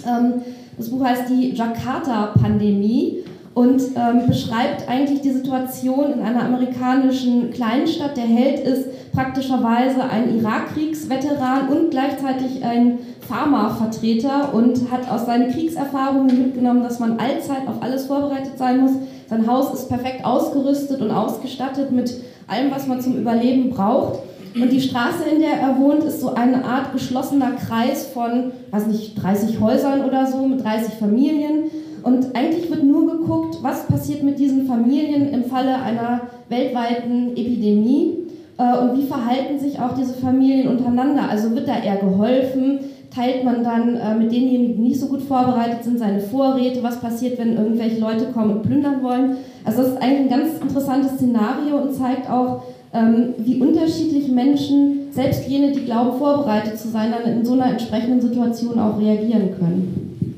Ähm, das Buch heißt die Jakarta-Pandemie und ähm, beschreibt eigentlich die Situation in einer amerikanischen Kleinstadt. Der Held ist praktischerweise ein Irakkriegsveteran und gleichzeitig ein Pharmavertreter und hat aus seinen Kriegserfahrungen mitgenommen, dass man allzeit auf alles vorbereitet sein muss. Sein Haus ist perfekt ausgerüstet und ausgestattet mit allem, was man zum Überleben braucht. Und die Straße, in der er wohnt, ist so eine Art geschlossener Kreis von, weiß nicht, 30 Häusern oder so, mit 30 Familien. Und eigentlich wird nur geguckt, was passiert mit diesen Familien im Falle einer weltweiten Epidemie äh, und wie verhalten sich auch diese Familien untereinander. Also wird da eher geholfen, teilt man dann äh, mit denjenigen, die nicht so gut vorbereitet sind, seine Vorräte, was passiert, wenn irgendwelche Leute kommen und plündern wollen. Also das ist eigentlich ein ganz interessantes Szenario und zeigt auch, ähm, wie unterschiedlich Menschen, selbst jene, die glauben, vorbereitet zu sein, dann in so einer entsprechenden Situation auch reagieren können.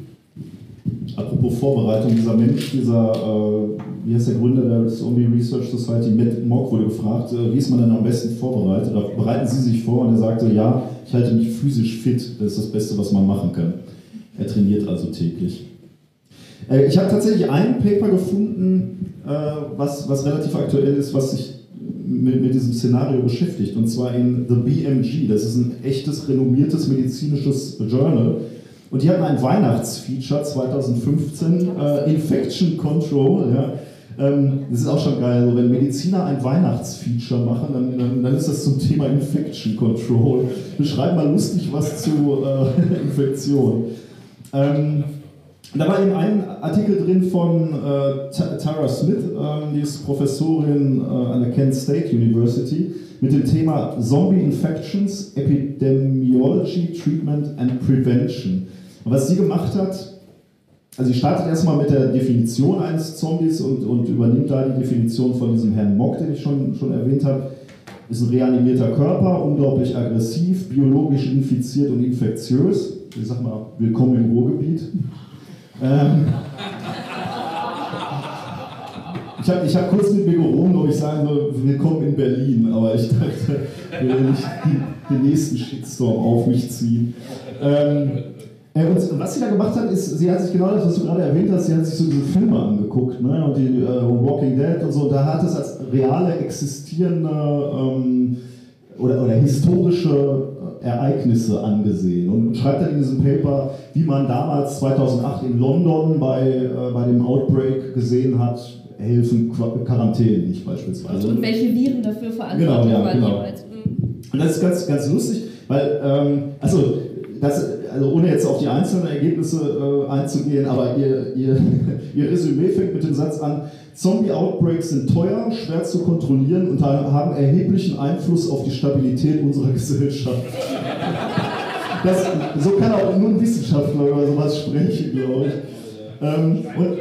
Apropos Vorbereitung, dieser Mensch, dieser, äh, wie heißt der Gründer der Zombie Research Society, Matt Mock, wurde gefragt, äh, wie ist man denn am besten vorbereitet? Da bereiten Sie sich vor und er sagte, ja, ich halte mich physisch fit, das ist das Beste, was man machen kann. Er trainiert also täglich. Äh, ich habe tatsächlich ein Paper gefunden, äh, was, was relativ aktuell ist, was sich mit, mit diesem Szenario beschäftigt, und zwar in The BMG. Das ist ein echtes, renommiertes medizinisches Journal. Und die hatten ein Weihnachtsfeature 2015, äh, Infection Control. Ja. Ähm, das ist auch schon geil, also wenn Mediziner ein Weihnachtsfeature machen, dann, dann, dann, ist das zum Thema Infection Control. Beschreib mal lustig was zu äh, <laughs> Infektion. Ähm, da war eben ein Artikel drin von äh, Tara Smith, äh, die ist Professorin äh, an der Kent State University, mit dem Thema Zombie Infections, Epidemiology, Treatment and Prevention. Und was sie gemacht hat, also sie startet erstmal mit der Definition eines Zombies und, und übernimmt da die Definition von diesem Herrn Mock, den ich schon, schon erwähnt habe. Ist ein reanimierter Körper, unglaublich aggressiv, biologisch infiziert und infektiös. Ich sag mal, willkommen im Ruhrgebiet. Ähm, ich habe ich hab kurz mit mir gerungen, ob ich sagen soll, willkommen in Berlin, aber ich dachte, ich will nicht den nächsten Shitstorm auf mich ziehen. Ähm, äh, und was sie da gemacht hat, ist, sie hat sich genau das, was du gerade erwähnt hast, sie hat sich so diese Filme angeguckt, ne? und die äh, Walking Dead und so, da hat es als reale, existierende ähm, oder, oder historische äh, Ereignisse angesehen und schreibt dann in diesem Paper, wie man damals 2008 in London bei, äh, bei dem Outbreak gesehen hat, helfen Quarantäne nicht beispielsweise. Und welche Viren dafür verantwortlich genau, ja, waren genau. jeweils. Und das ist ganz, ganz lustig, weil, ähm, also das, also ohne jetzt auf die einzelnen Ergebnisse äh, einzugehen, aber ihr, ihr, <laughs> ihr Resümee fängt mit dem Satz an, Zombie-Outbreaks sind teuer, schwer zu kontrollieren und haben erheblichen Einfluss auf die Stabilität unserer <laughs> Gesellschaft. Das, so kann auch nur ein Wissenschaftler über sowas sprechen, glaube ich. Ähm, und,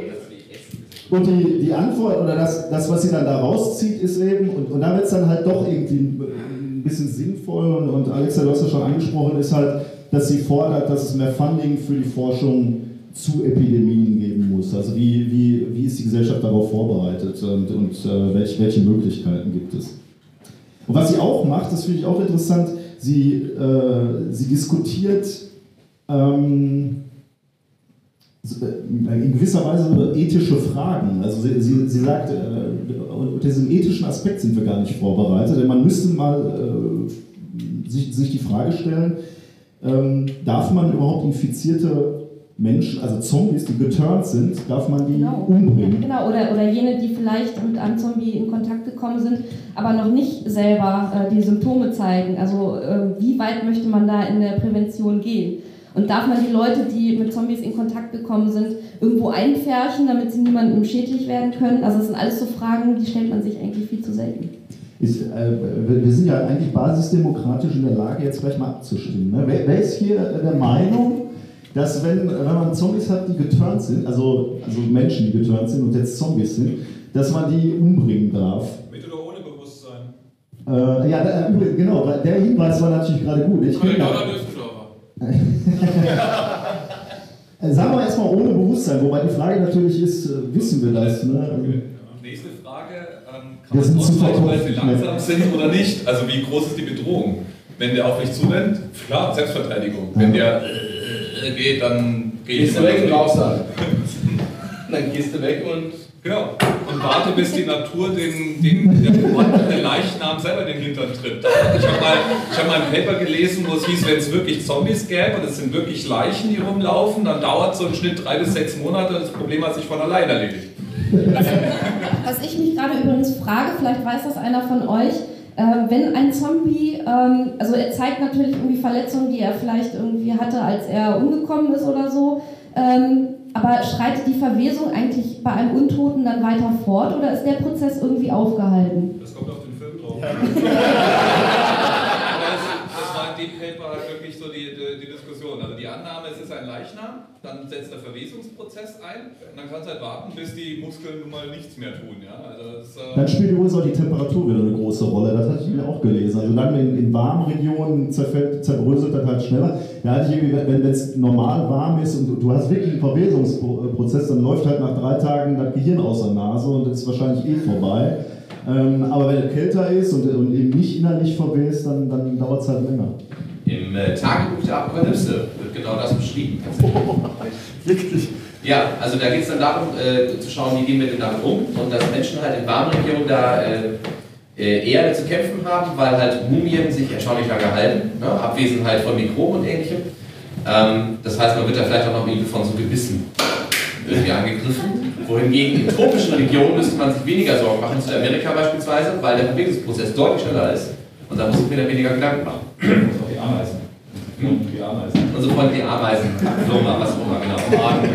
und die, die Antwort oder das, das, was sie dann da rauszieht, ist eben, und, und da wird es dann halt doch irgendwie ein bisschen sinnvoll und, und du hast ja schon angesprochen, ist halt, dass sie fordert, dass es mehr Funding für die Forschung zu Epidemien geben muss. Also wie, wie, wie ist die Gesellschaft darauf vorbereitet und, und äh, welche, welche Möglichkeiten gibt es. Und was sie auch macht, das finde ich auch interessant, sie, äh, sie diskutiert ähm, in gewisser Weise ethische Fragen. Also sie, sie, sie sagt, äh, unter diesem ethischen Aspekt sind wir gar nicht vorbereitet, denn man müsste mal äh, sich, sich die Frage stellen, ähm, darf man überhaupt infizierte Menschen, also Zombies, die geturnt sind, darf man die genau. umbringen? Genau, oder, oder jene, die vielleicht mit einem Zombie in Kontakt gekommen sind, aber noch nicht selber äh, die Symptome zeigen. Also äh, wie weit möchte man da in der Prävention gehen? Und darf man die Leute, die mit Zombies in Kontakt gekommen sind, irgendwo einpferchen, damit sie niemandem schädlich werden können? Also das sind alles so Fragen, die stellt man sich eigentlich viel zu selten. Ist, äh, wir sind ja eigentlich basisdemokratisch in der Lage, jetzt gleich mal abzustimmen. Ne? Wer, wer, ist hier der Meinung, dass wenn, wenn man Zombies hat, die geturnt sind, also, also Menschen, die geturnt sind und jetzt Zombies sind, dass man die umbringen darf? Mit oder ohne Bewusstsein? Äh, ja, da, genau, der Hinweis war natürlich gerade gut. Ich bin <laughs> Sagen wir erstmal ohne Bewusstsein, wobei die Frage natürlich ist, äh, wissen wir das? Ne? Okay. Ähm, kann man ausweichen, weil sie langsam sind oder nicht? Also wie groß ist die Bedrohung? Wenn der auf mich zurennt, klar, Selbstverteidigung. Wenn der äh, geht, dann gehe ich Gehst du weg und raussagen. <laughs> Dann gehst du weg und Genau. Und warte, bis die Natur den, den, der Leichnam selber den Hintern tritt. Ich habe mal, hab mal ein Paper gelesen, wo es hieß, wenn es wirklich Zombies gäbe und es sind wirklich Leichen, die rumlaufen, dann dauert so im Schnitt drei bis sechs Monate und das Problem hat sich von allein erledigt. <laughs> Was ich mich gerade übrigens frage, vielleicht weiß das einer von euch, Ähm, wenn ein Zombie, ähm, also er zeigt natürlich irgendwie Verletzungen, die er vielleicht irgendwie hatte, als er umgekommen ist oder so, ähm, aber schreitet die Verwesung eigentlich bei einem Untoten dann weiter fort oder ist der Prozess irgendwie aufgehalten? Das kommt auf den Film drauf <laughs> war in dem Paper halt wirklich so die, die, die Diskussion. Also die Annahme, es ist ein Leichnam, dann setzt der Verwesungsprozess ein und dann kannst du halt warten, bis die Muskeln nun mal nichts mehr tun. Ja? Also das, äh Dann spielt übrigens auch die Temperatur wieder eine große Rolle. Das hatte ich mir auch gelesen. Also dann in, in warmen Regionen zerfällt, zerbröselt das halt schneller. Da hatte ich irgendwie, wenn es normal warm ist und du hast wirklich einen Verwesungsprozess, dann läuft halt nach drei Tagen das Gehirn aus der Nase und das ist wahrscheinlich eh vorbei. Ähm, aber wenn es kälter ist und, und eben nicht innerlich verwest, dann, dann dauert es halt länger. Im äh, Tagebuch der Apokalypse wird genau das beschrieben. <laughs> Wirklich? Ja, also da geht es dann darum, äh, zu schauen, wie gehen wir denn damit um und dass Menschen halt in warmen Regionen da äh, äh, eher zu kämpfen haben, weil halt Mumien sich erstaunlich lange halten, ne? Abwesenheit von Mikroben und ähnlichem. Ähm, das heißt, man wird da vielleicht auch noch irgendwie von so Gebissen irgendwie angegriffen. Wohingegen in tropischen Regionen müsste man sich weniger Sorgen machen, zu Amerika beispielsweise, weil der Bewegungsprozess deutlich schneller ist und da muss ich mir dann weniger Gedanken machen. Die Ameisen. Die Ameisen. Und so Freunde die Ameisen, Würmer, was auch immer, genau.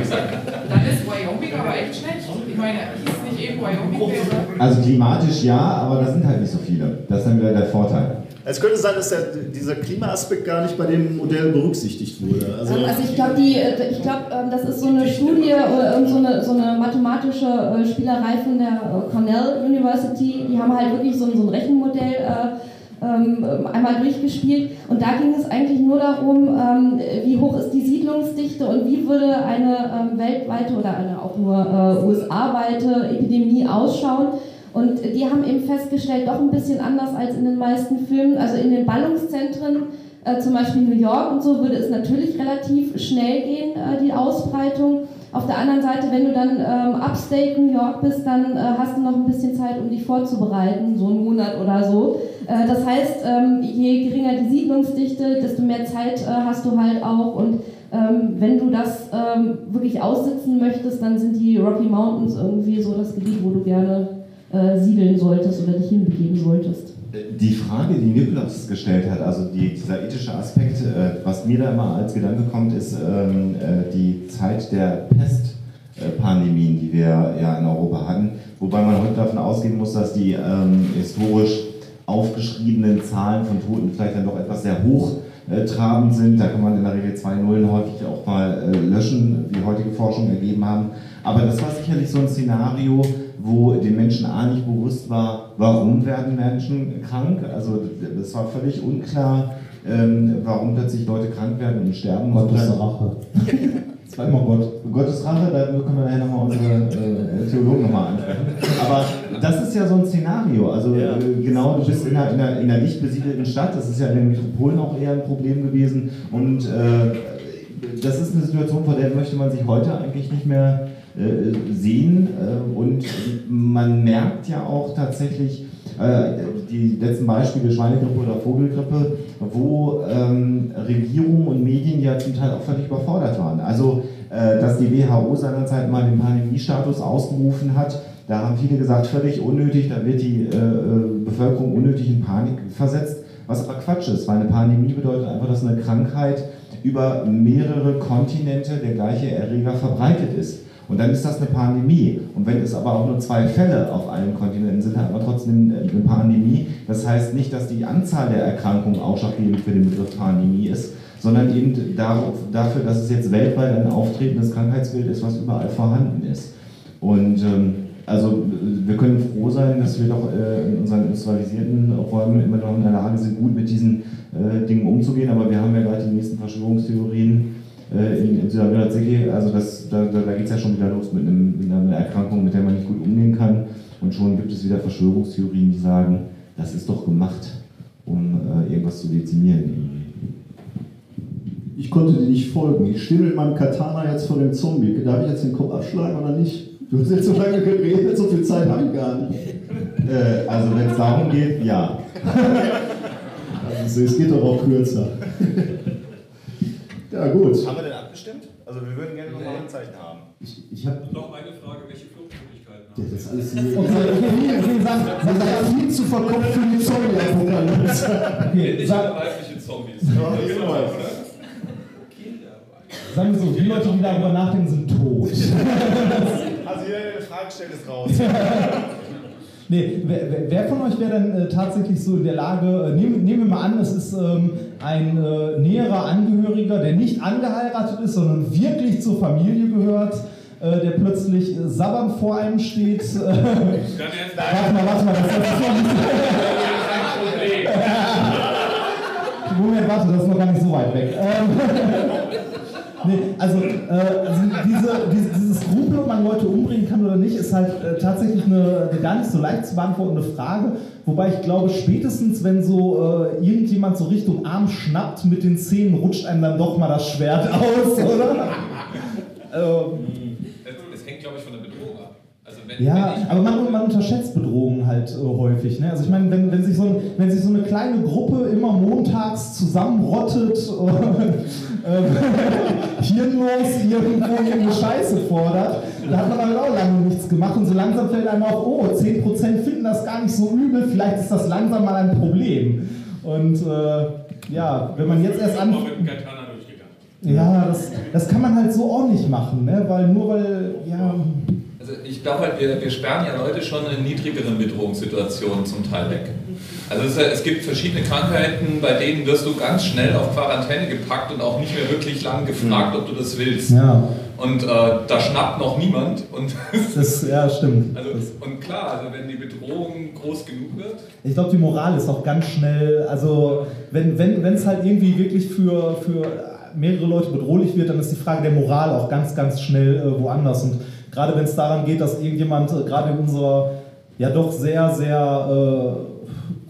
Sagen. Dann ist Wyoming aber echt schlecht. Ich meine, hieß nicht eben Wyoming wäre. Also klimatisch ja, aber da sind halt nicht so viele. Das ist dann wieder der Vorteil. Es könnte sein, dass der, dieser Klimaaspekt gar nicht bei dem Modell berücksichtigt wurde. Also, Ähm, Also ich glaube, ich glaub, ähm, das ist so eine Studie oder irgend so eine, so eine mathematische äh, Spielerei von der äh, Cornell University. Die haben halt wirklich so ein, so ein Rechenmodell äh, einmal durchgespielt und da ging es eigentlich nur darum, ähm, wie hoch ist die Siedlungsdichte und wie würde eine ähm, weltweite oder eine auch nur äh, USA-weite Epidemie ausschauen. Und die haben eben festgestellt, doch ein bisschen anders als in den meisten Filmen, also in den Ballungszentren, äh, zum Beispiel New York und so, würde es natürlich relativ schnell gehen, äh, die Ausbreitung. Auf der anderen Seite, wenn du dann ähm, upstate New York bist, dann äh, hast du noch ein bisschen Zeit, um dich vorzubereiten, so einen Monat oder so. Äh, das heißt, ähm, je geringer die Siedlungsdichte, desto mehr Zeit äh, hast du halt auch. Und ähm, wenn du das ähm, wirklich aussitzen möchtest, dann sind die Rocky Mountains irgendwie so das Gebiet, wo du gerne äh, siedeln solltest oder dich hinbegeben solltest. Die Frage, die Nikolaus gestellt hat, also die, dieser ethische Aspekt, äh, was mir da immer als Gedanke kommt, ist ähm, äh, die Zeit der Pestpandemien, die wir ja in Europa hatten. Wobei man heute davon ausgehen muss, dass die ähm, historisch aufgeschriebenen Zahlen von Toten vielleicht dann doch etwas sehr hochtrabend sind. Da kann man in der Regel zwei Nullen häufig auch mal äh, löschen, wie heutige Forschung ergeben haben. Aber das war sicherlich so ein Szenario, wo den Menschen A nicht bewusst war, warum werden Menschen krank. Also es war völlig unklar, ähm, warum plötzlich Leute krank werden und sterben. Gottes Rache. <laughs> Zweimal Gott. Gottes Rache, da können wir nachher nochmal unsere äh, Theologen nochmal ansprechen. Aber das ist ja so ein Szenario. Also äh, genau, du bist in einer, in, einer, in einer dicht besiedelten Stadt, das ist ja in den Metropolen auch eher ein Problem gewesen. Und äh, das ist eine Situation, vor der möchte man sich heute eigentlich nicht mehr sehen. Äh, und man merkt ja auch tatsächlich, äh, die letzten Beispiele Schweinegrippe oder Vogelgrippe, wo ähm, Regierungen und Medien ja zum Teil auch völlig überfordert waren. Also, äh, dass die WHO seinerzeit mal den Pandemiestatus ausgerufen hat, da haben viele gesagt, völlig unnötig, da wird die äh, äh, Bevölkerung unnötig in Panik versetzt, was aber Quatsch ist, weil eine Pandemie bedeutet einfach, dass eine Krankheit über mehrere Kontinente der gleiche Erreger verbreitet ist. Und dann ist das eine Pandemie. Und wenn es aber auch nur zwei Fälle auf allen Kontinenten sind, hat man trotzdem eine Pandemie. Das heißt nicht, dass die Anzahl der Erkrankungen ausschlaggebend für den Begriff Pandemie ist, sondern eben darauf, dafür, dass es jetzt weltweit ein auftretendes Krankheitsbild ist, was überall vorhanden ist. Und ähm, also wir können froh sein, dass wir doch äh, in unseren industrialisierten Räumen immer noch in der Lage sind, gut mit diesen äh, Dingen umzugehen. Aber wir haben ja gleich die nächsten Verschwörungstheorien äh, in, in Südamerika, also das, da, da, da geht es ja schon wieder los mit, einem, mit einer Erkrankung, mit der man nicht gut umgehen kann. Und schon gibt es wieder Verschwörungstheorien, die sagen, das ist doch gemacht, um äh, irgendwas zu dezimieren. Ich konnte dir nicht folgen. Ich stehe mit meinem Katana jetzt vor dem Zombie. Darf ich jetzt den Kopf abschlagen oder nicht? Du hast jetzt so lange geredet, so viel Zeit habe ich gar nicht. Äh, also wenn es darum geht, ja. Also, es geht doch auch kürzer. Ja, gut. Haben wir denn abgestimmt? Also wir würden gerne nochmal ein Zeichen haben. Ich, ich habe Noch eine Frage, welche Fluchtmöglichkeiten Das ist alles so. Okay, okay, sagen, viel zu verkopft für die Zombie-Apokalypse. Okay, sag, weibliche Zombies. genau. sagen wir so, die Leute, die darüber nachdenken, sind tot. Also jeder, der eine Frage stellt, ist raus. <laughs> Nee, wer, wer- von euch wäre denn äh, tatsächlich so in der Lage, äh, nehmen, nehmen wir mal an, es ist ähm, ein äh, näherer Angehöriger, der nicht angeheiratet ist, sondern wirklich zur Familie gehört, äh, der plötzlich äh, sabbernd vor einem steht. Äh, <laughs> warte mal, warte mal, das ist noch nicht <laughs> Moment, warte, das ist noch gar nicht so weit weg. Ähm, <laughs> nee, also, äh, also diese, diese, dieses Skrupel, ob man Leute umbringen kann oder nicht, ist halt äh, tatsächlich eine, eine gar nicht so leicht zu beantwortende Frage. Wobei ich glaube, spätestens wenn so äh, irgendjemand so Richtung Arm schnappt mit den Zähnen, rutscht einem dann doch mal das Schwert aus, <laughs> oder? ähm, Das, das hängt, glaube ich, von der Bedrohung ab. Also wenn, ja, aber man, man unterschätzt Bedrohungen halt äh, häufig. Ne? Also ich meine, wenn, wenn, sich so ein, wenn sich so eine kleine Gruppe immer montags zusammenrottet und ähm, hirnlos irgendwo irgendeine Scheiße fordert, da hat man halt auch lange nichts gemacht und so langsam fällt einem auf, oh, 10% finden das gar nicht so übel, vielleicht ist das langsam mal ein Problem. Und äh, ja, wenn man jetzt erst an... Noch mit dem Katana durchgegangen. Ja, das, das kann man halt so auch nicht machen, ne? weil nur weil, ja... ich glaube halt, wir, wir sperren ja Leute schon in niedrigeren Bedrohungssituationen zum Teil weg. Also es, es gibt verschiedene Krankheiten, bei denen wirst du ganz schnell auf Quarantäne gepackt und auch nicht mehr wirklich lang gefragt, ob du das willst. Ja. Und äh, da schnappt noch niemand. Und Das, ja, stimmt. <laughs> Also, und klar, also wenn die Bedrohung groß genug wird, Ich glaube, die Moral ist auch ganz schnell, also wenn es wenn, halt irgendwie wirklich für, für mehrere Leute bedrohlich wird, dann ist die Frage der Moral auch ganz, ganz schnell äh, woanders. Und gerade wenn es daran geht, dass irgendjemand äh, gerade in unserer ja doch sehr, sehr äh,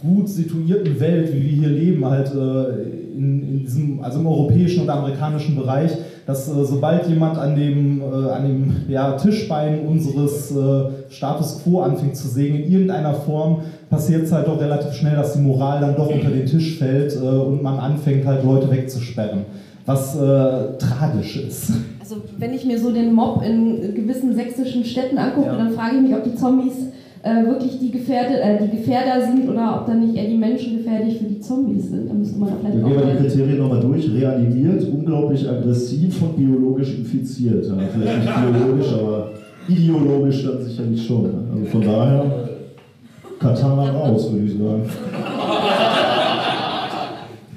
gut situierten Welt, wie wir hier leben, halt äh, in, in diesem, also im europäischen und amerikanischen Bereich, dass äh, sobald jemand an dem, äh, an dem ja, Tischbein unseres Status quo anfängt zu sägen, in irgendeiner Form, passiert es halt doch relativ schnell, dass die Moral dann doch unter den Tisch fällt und man anfängt halt Leute wegzusperren, was tragisch ist. Also wenn ich mir so den Mob in gewissen sächsischen Städten angucke, dann frage ich mich, ob die Zombies äh, wirklich die, Gefährde, äh, die Gefährder sind oder ob dann nicht eher die Menschen gefährlich für die Zombies sind. Da müsste man da vielleicht Dann auch gehen wir die. Kriterien nochmal durch. Reanimiert, unglaublich aggressiv und biologisch infiziert. Ja, vielleicht nicht biologisch, aber ideologisch dann sicherlich schon. Also von daher, Katana raus, würde ich sagen.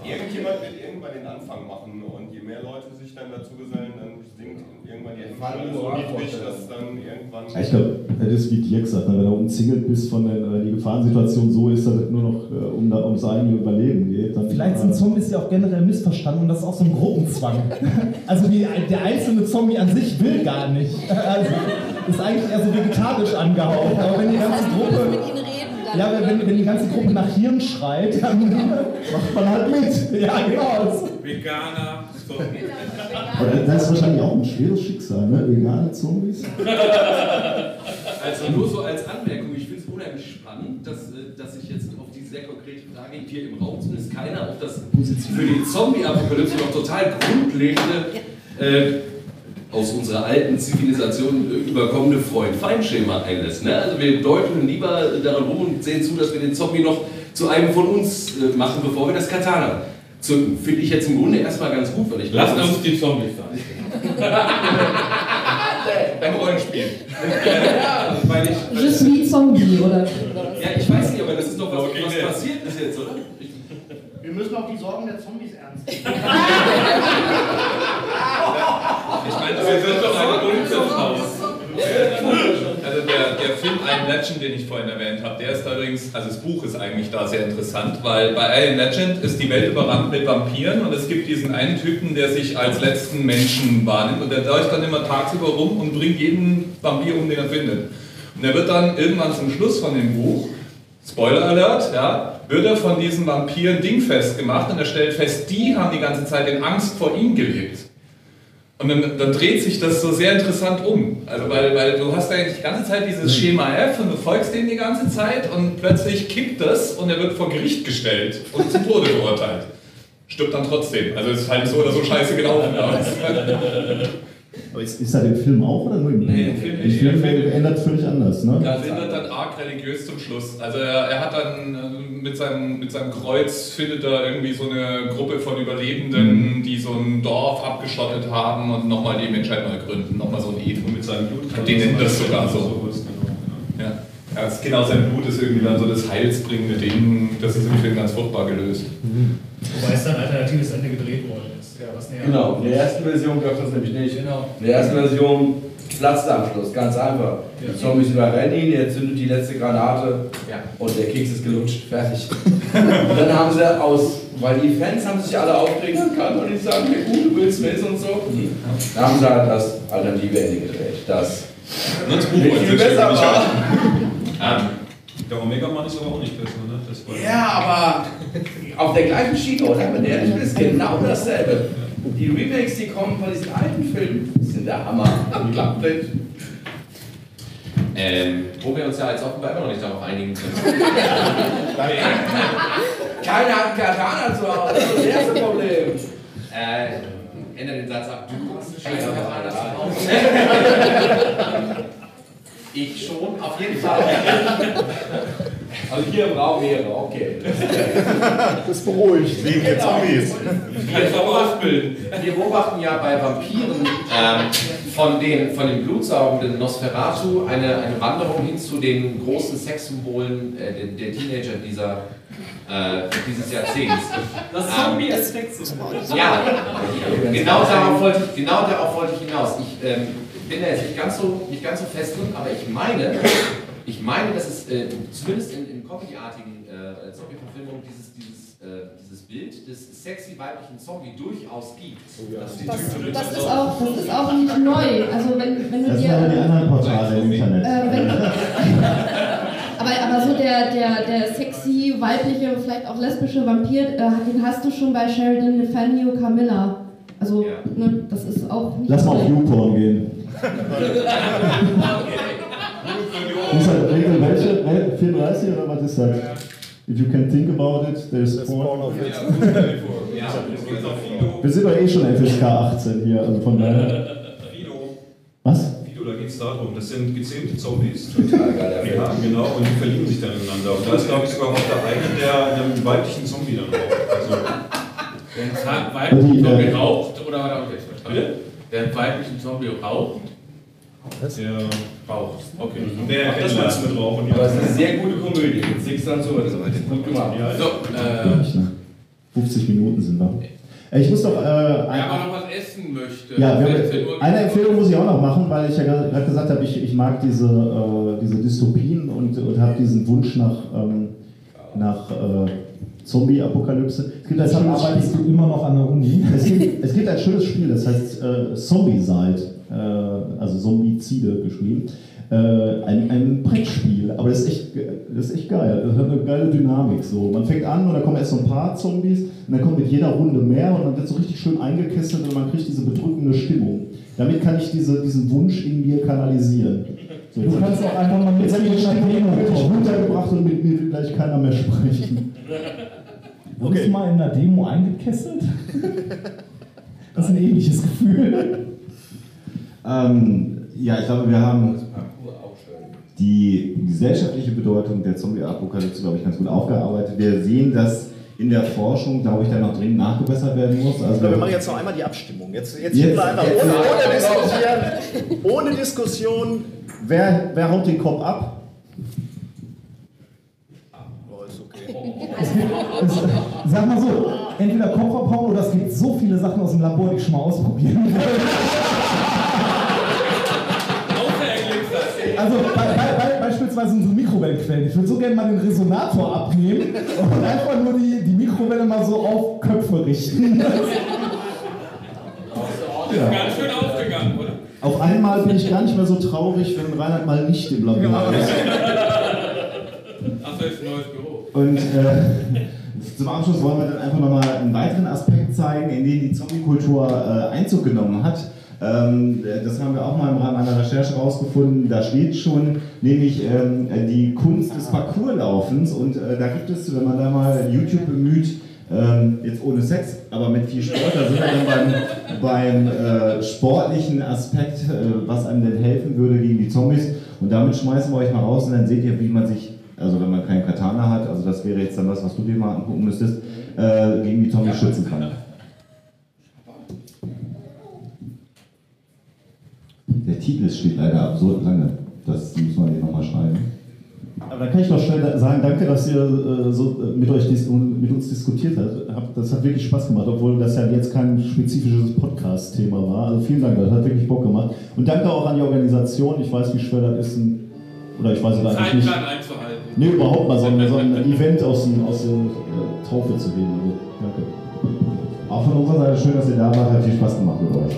Irgendjemand wird irgendwann den Anfang machen und je mehr Leute sich dann dazu gesellen, dann sinkt irgendwann die Hemmschwelle so niedrig, dass dann irgendwann. Ich glaube, das ist wie Dirk sagt, ne, wenn du umzingelt bist von der äh, die Gefahrensituation so ist, dass es nur noch äh, um da, ums eigene Überleben geht. Dann, Vielleicht sind Zombies ja auch generell missverstanden und das ist auch so ein Gruppenzwang. <laughs> Also die, der einzelne Zombie an sich will gar nicht. Also ist eigentlich eher so vegetarisch angehaucht. Aber wenn die ganze Gruppe. Ja, wenn, wenn die ganze Gruppe nach Hirn schreit, dann macht man halt mit. Ja, genau. Veganer, so. Aber das ist wahrscheinlich auch ein schweres Schicksal, ne? Vegane Zombies. Also nur so als Anmerkung, ich finde es unheimlich spannend, dass, äh, dass ich jetzt auf die sehr konkrete Frage hier im Raum zumindest keiner auf das für die Zombie-Apokalypse noch total grundlegende, äh, aus unserer alten Zivilisation äh, überkommene Freund-Feind-Schema einlässt. Ne? Also wir deuteln lieber daran rum und sehen zu, dass wir den Zombie noch zu einem von uns äh, machen, bevor wir das Katana zünden. Finde ich jetzt im Grunde erstmal ganz gut, weil ich Lasst glaube, uns die Zombies sein. <laughs> Beim Rollenspiel. ja, weil ich. Je suis Zombie, oder? Ja, ich weiß nicht, aber das ist doch was, was passiert ist jetzt, oder? Wir müssen auch die Sorgen der Zombies ernst nehmen. <laughs> <laughs> Das wird doch eine Unzerfaust. Also der, der Film Iron Legend, den ich vorhin erwähnt habe, der ist allerdings, also das Buch ist eigentlich da sehr interessant, weil bei Iron Legend ist die Welt überrannt mit Vampiren und es gibt diesen einen Typen, der sich als letzten Menschen wahrnimmt und der läuft dann immer tagsüber rum und bringt jeden Vampir um, den er findet. Und er wird dann irgendwann zum Schluss von dem Buch, Spoiler Alert, ja, wird er von diesen Vampiren dingfest gemacht und er stellt fest, die haben die ganze Zeit in Angst vor ihm gelebt. Und dann, dann dreht sich das so sehr interessant um. Also weil, weil du hast eigentlich die ganze Zeit dieses Schema F und du folgst dem die ganze Zeit und plötzlich kippt das und er wird vor Gericht gestellt und zum Tode verurteilt. Stirbt dann trotzdem. Also es ist halt so oder so scheiße gelaufen. <laughs> <laughs> aber es- ist, ist das im Film auch oder nur im Buch? Nee, im Film nicht. Film Im Film- ändert völlig anders, ne? Das wird dann arg religiös zum Schluss. Also er, er hat dann äh, mit seinem, mit seinem Kreuz findet er irgendwie so eine Gruppe von Überlebenden, die so ein Dorf abgeschottet haben und nochmal die Menschheit neu gründen. Nochmal so ein. Und mit seinem Blut. Die nennen das sogar so. Ja. Ja, es ist genau sein Blut ist irgendwie dann so das heilsbringende Ding. Das ist im Film ganz furchtbar gelöst. Wobei es dann ein alternatives Ende gedreht worden ist. Ja, was näher. Genau, in der ersten Version gab es das nämlich nicht. Genau. In der ersten Version platzt der am Schluss, ganz einfach. Die Zombies überrennen ihn, er zündet die letzte Granate und der Keks ist gelutscht, fertig. und dann haben sie aus, weil die Fans haben sich alle aufgeregt, kann doch nicht sagen, der gute Will Smith und so. Dann haben sie halt das alternative Ende gedreht, das nicht viel besser war. Der Omega-Mann ist aber auch nicht besser, ne? Das war Ja, aber <laughs> auf der gleichen Schiene, oder? Wenn der ist, genau dasselbe. Die Remakes, die kommen von diesen alten Filmen, sind der Hammer. <laughs> Unglaublich. Ähm, wo wir uns ja jetzt offenbar immer noch nicht darauf einigen können. <laughs> Keiner hat Katana zu Hause, das ist das erste Problem. Äh, ändere den Satz ab. Du hast keinen Katana zu Hause. Ich schon, auf jeden Fall. Also hier im Raum wäre, okay. <laughs> Das beruhigt, wegen der Zombies. Wir beobachten, wir beobachten ja bei Vampiren ähm, von, den, von den blutsaugenden Nosferatu eine, eine Wanderung hin zu den großen Sexsymbolen äh, der, der Teenager dieser, äh, dieses Jahrzehnts. Das Zombie als Sexsymbol. Ja, genau darauf wollte ich, genau darauf wollte ich hinaus. Ich ähm, bin da jetzt nicht ganz, so, nicht ganz so fest drin, aber ich meine, ich meine, dass es äh, zumindest in, in Comedy-artigen äh, Zombie-Verfilmungen dieses, dieses, äh, dieses Bild des sexy weiblichen Zombie durchaus gibt. Das, ist die Das, Typ- das, ist auch, das ist auch nicht neu. Also wenn, wenn du Das sind aber die anderen Portale im Internet. Äh, <laughs> aber, aber so der, der, der sexy, weibliche, vielleicht auch lesbische Vampir, äh, den hast du schon bei Sheridan Fanu Camilla. Also, ne, das ist auch nicht Lass mal auf. YouPorn gehen. <laughs> <laughs> Ist das Regel welche? Wel- 34 oder was ist das? If you can think about it, there's porn. Wir sind doch eh schon FSK 18 hier, also von daher. Was? Video, da geht es darum, das sind gezähmte Zombies. Total geil, der Ja, Film. genau, und die verlieben sich dann ineinander. Und da ist, glaube ich, sogar auch der eine, der einem weiblichen Zombie dann auch. Also, Der weiblichen Die, äh, Zombie raucht oder war okay, Bitte? Der weiblichen Zombie raucht. Der raucht. Okay. Der das meinst du mit Rauchen, ja. Aber es ist eine sehr gute Komödie. Mit Six dann so, das ist gut gemacht. So, äh, Gleich, ne? 50 Minuten sind wir. Ich muss doch. Äh, wer aber noch was essen möchte. ja, wir 16 Uhr haben, eine Empfehlung muss ich auch noch machen, weil ich ja gerade gesagt habe, ich, ich mag diese, äh, diese Dystopien und, und habe diesen Wunsch nach, ähm, nach äh, Zombie-Apokalypse. Es gibt ein schönes arbeitest Spiel. du immer noch an der Uni. Es gibt, es gibt ein schönes Spiel, das heißt äh, Zombicide, äh, also Zombizide geschrieben. Äh, ein, ein Brettspiel, aber das ist, echt, das ist echt geil. Das hat eine geile Dynamik. So. Man fängt an und da kommen erst so ein paar Zombies und dann kommt mit jeder Runde mehr und man wird so richtig schön eingekesselt und man kriegt diese bedrückende Stimmung. Damit kann ich diese, diesen Wunsch in mir kanalisieren. So, Du kannst auch einfach mal mit jetzt hab ich die einer Stimmung Demo wirklich kommen. runtergebracht und mit mir will gleich keiner mehr sprechen. Wurdest du mal in einer Demo eingekesselt? Das ist ein ähnliches Gefühl. Ähm, ja, ich glaube, wir haben die gesellschaftliche Bedeutung der Zombie-Apokalypse, glaube ich, ganz gut aufgearbeitet. Wir sehen, dass in der Forschung, glaube ich, da noch dringend nachgebessert werden muss. Also wir machen jetzt noch einmal die Abstimmung. Jetzt, jetzt, Jetzt- einfach jetzt- ohne, ohne diskutieren. Ohne Diskussion. Wer, wer haut den Kopf ab? Ist okay. Es- Sag mal so, entweder Kopf abhauen oder es gibt so viele Sachen aus dem Labor, die ich schon mal ausprobieren <laughs> will. Also bei, bei, bei, beispielsweise unsere Mikrowellenquellen. Ich würde so gerne mal den Resonator abnehmen und einfach nur die, die Mikrowelle mal so auf Köpfe richten. <laughs> Das ist ganz schön aufgegangen, oder? Auf einmal bin ich gar nicht mehr so traurig, wenn Reinhard mal nicht im Labor ist. Achso, ist ein neues Büro. Und äh, zum Abschluss wollen wir dann einfach nochmal einen weiteren Aspekt zeigen, in den die Zombie-Kultur äh, Einzug genommen hat. Ähm, das haben wir auch mal im Rahmen einer Recherche rausgefunden. Da steht schon, nämlich ähm, die Kunst des Parkourlaufens. Und äh, da gibt es, wenn man da mal YouTube bemüht, Ähm, jetzt ohne Sex, aber mit viel Sport. Da sind wir dann beim, <laughs> beim äh, sportlichen Aspekt, äh, was einem denn helfen würde gegen die Zombies. Und damit schmeißen wir euch mal raus und dann seht ihr, wie man sich, also wenn man keinen Katana hat, also das wäre jetzt dann was, was du dir mal angucken müsstest, äh, gegen die Zombies schützen kann. Der Titel steht leider absurd lange. Das muss man hier nochmal schreiben. Aber da kann ich doch schnell sagen, danke, dass ihr äh, so äh, mit, euch dis mit uns diskutiert habt. Das hat wirklich Spaß gemacht, obwohl das ja jetzt kein spezifisches Podcast-Thema war. Also vielen Dank, das hat wirklich Bock gemacht. Und danke auch an die Organisation. Ich weiß, wie schwer das ist, ein, oder ich weiß es eigentlich nicht. Zeitplan einzuhalten. Nee, überhaupt mal so ein, so ein Event aus, dem, aus der äh, Taufe zu geben. Also, danke. Auch von unserer Seite schön, dass ihr da wart. Hat viel Spaß gemacht mit euch.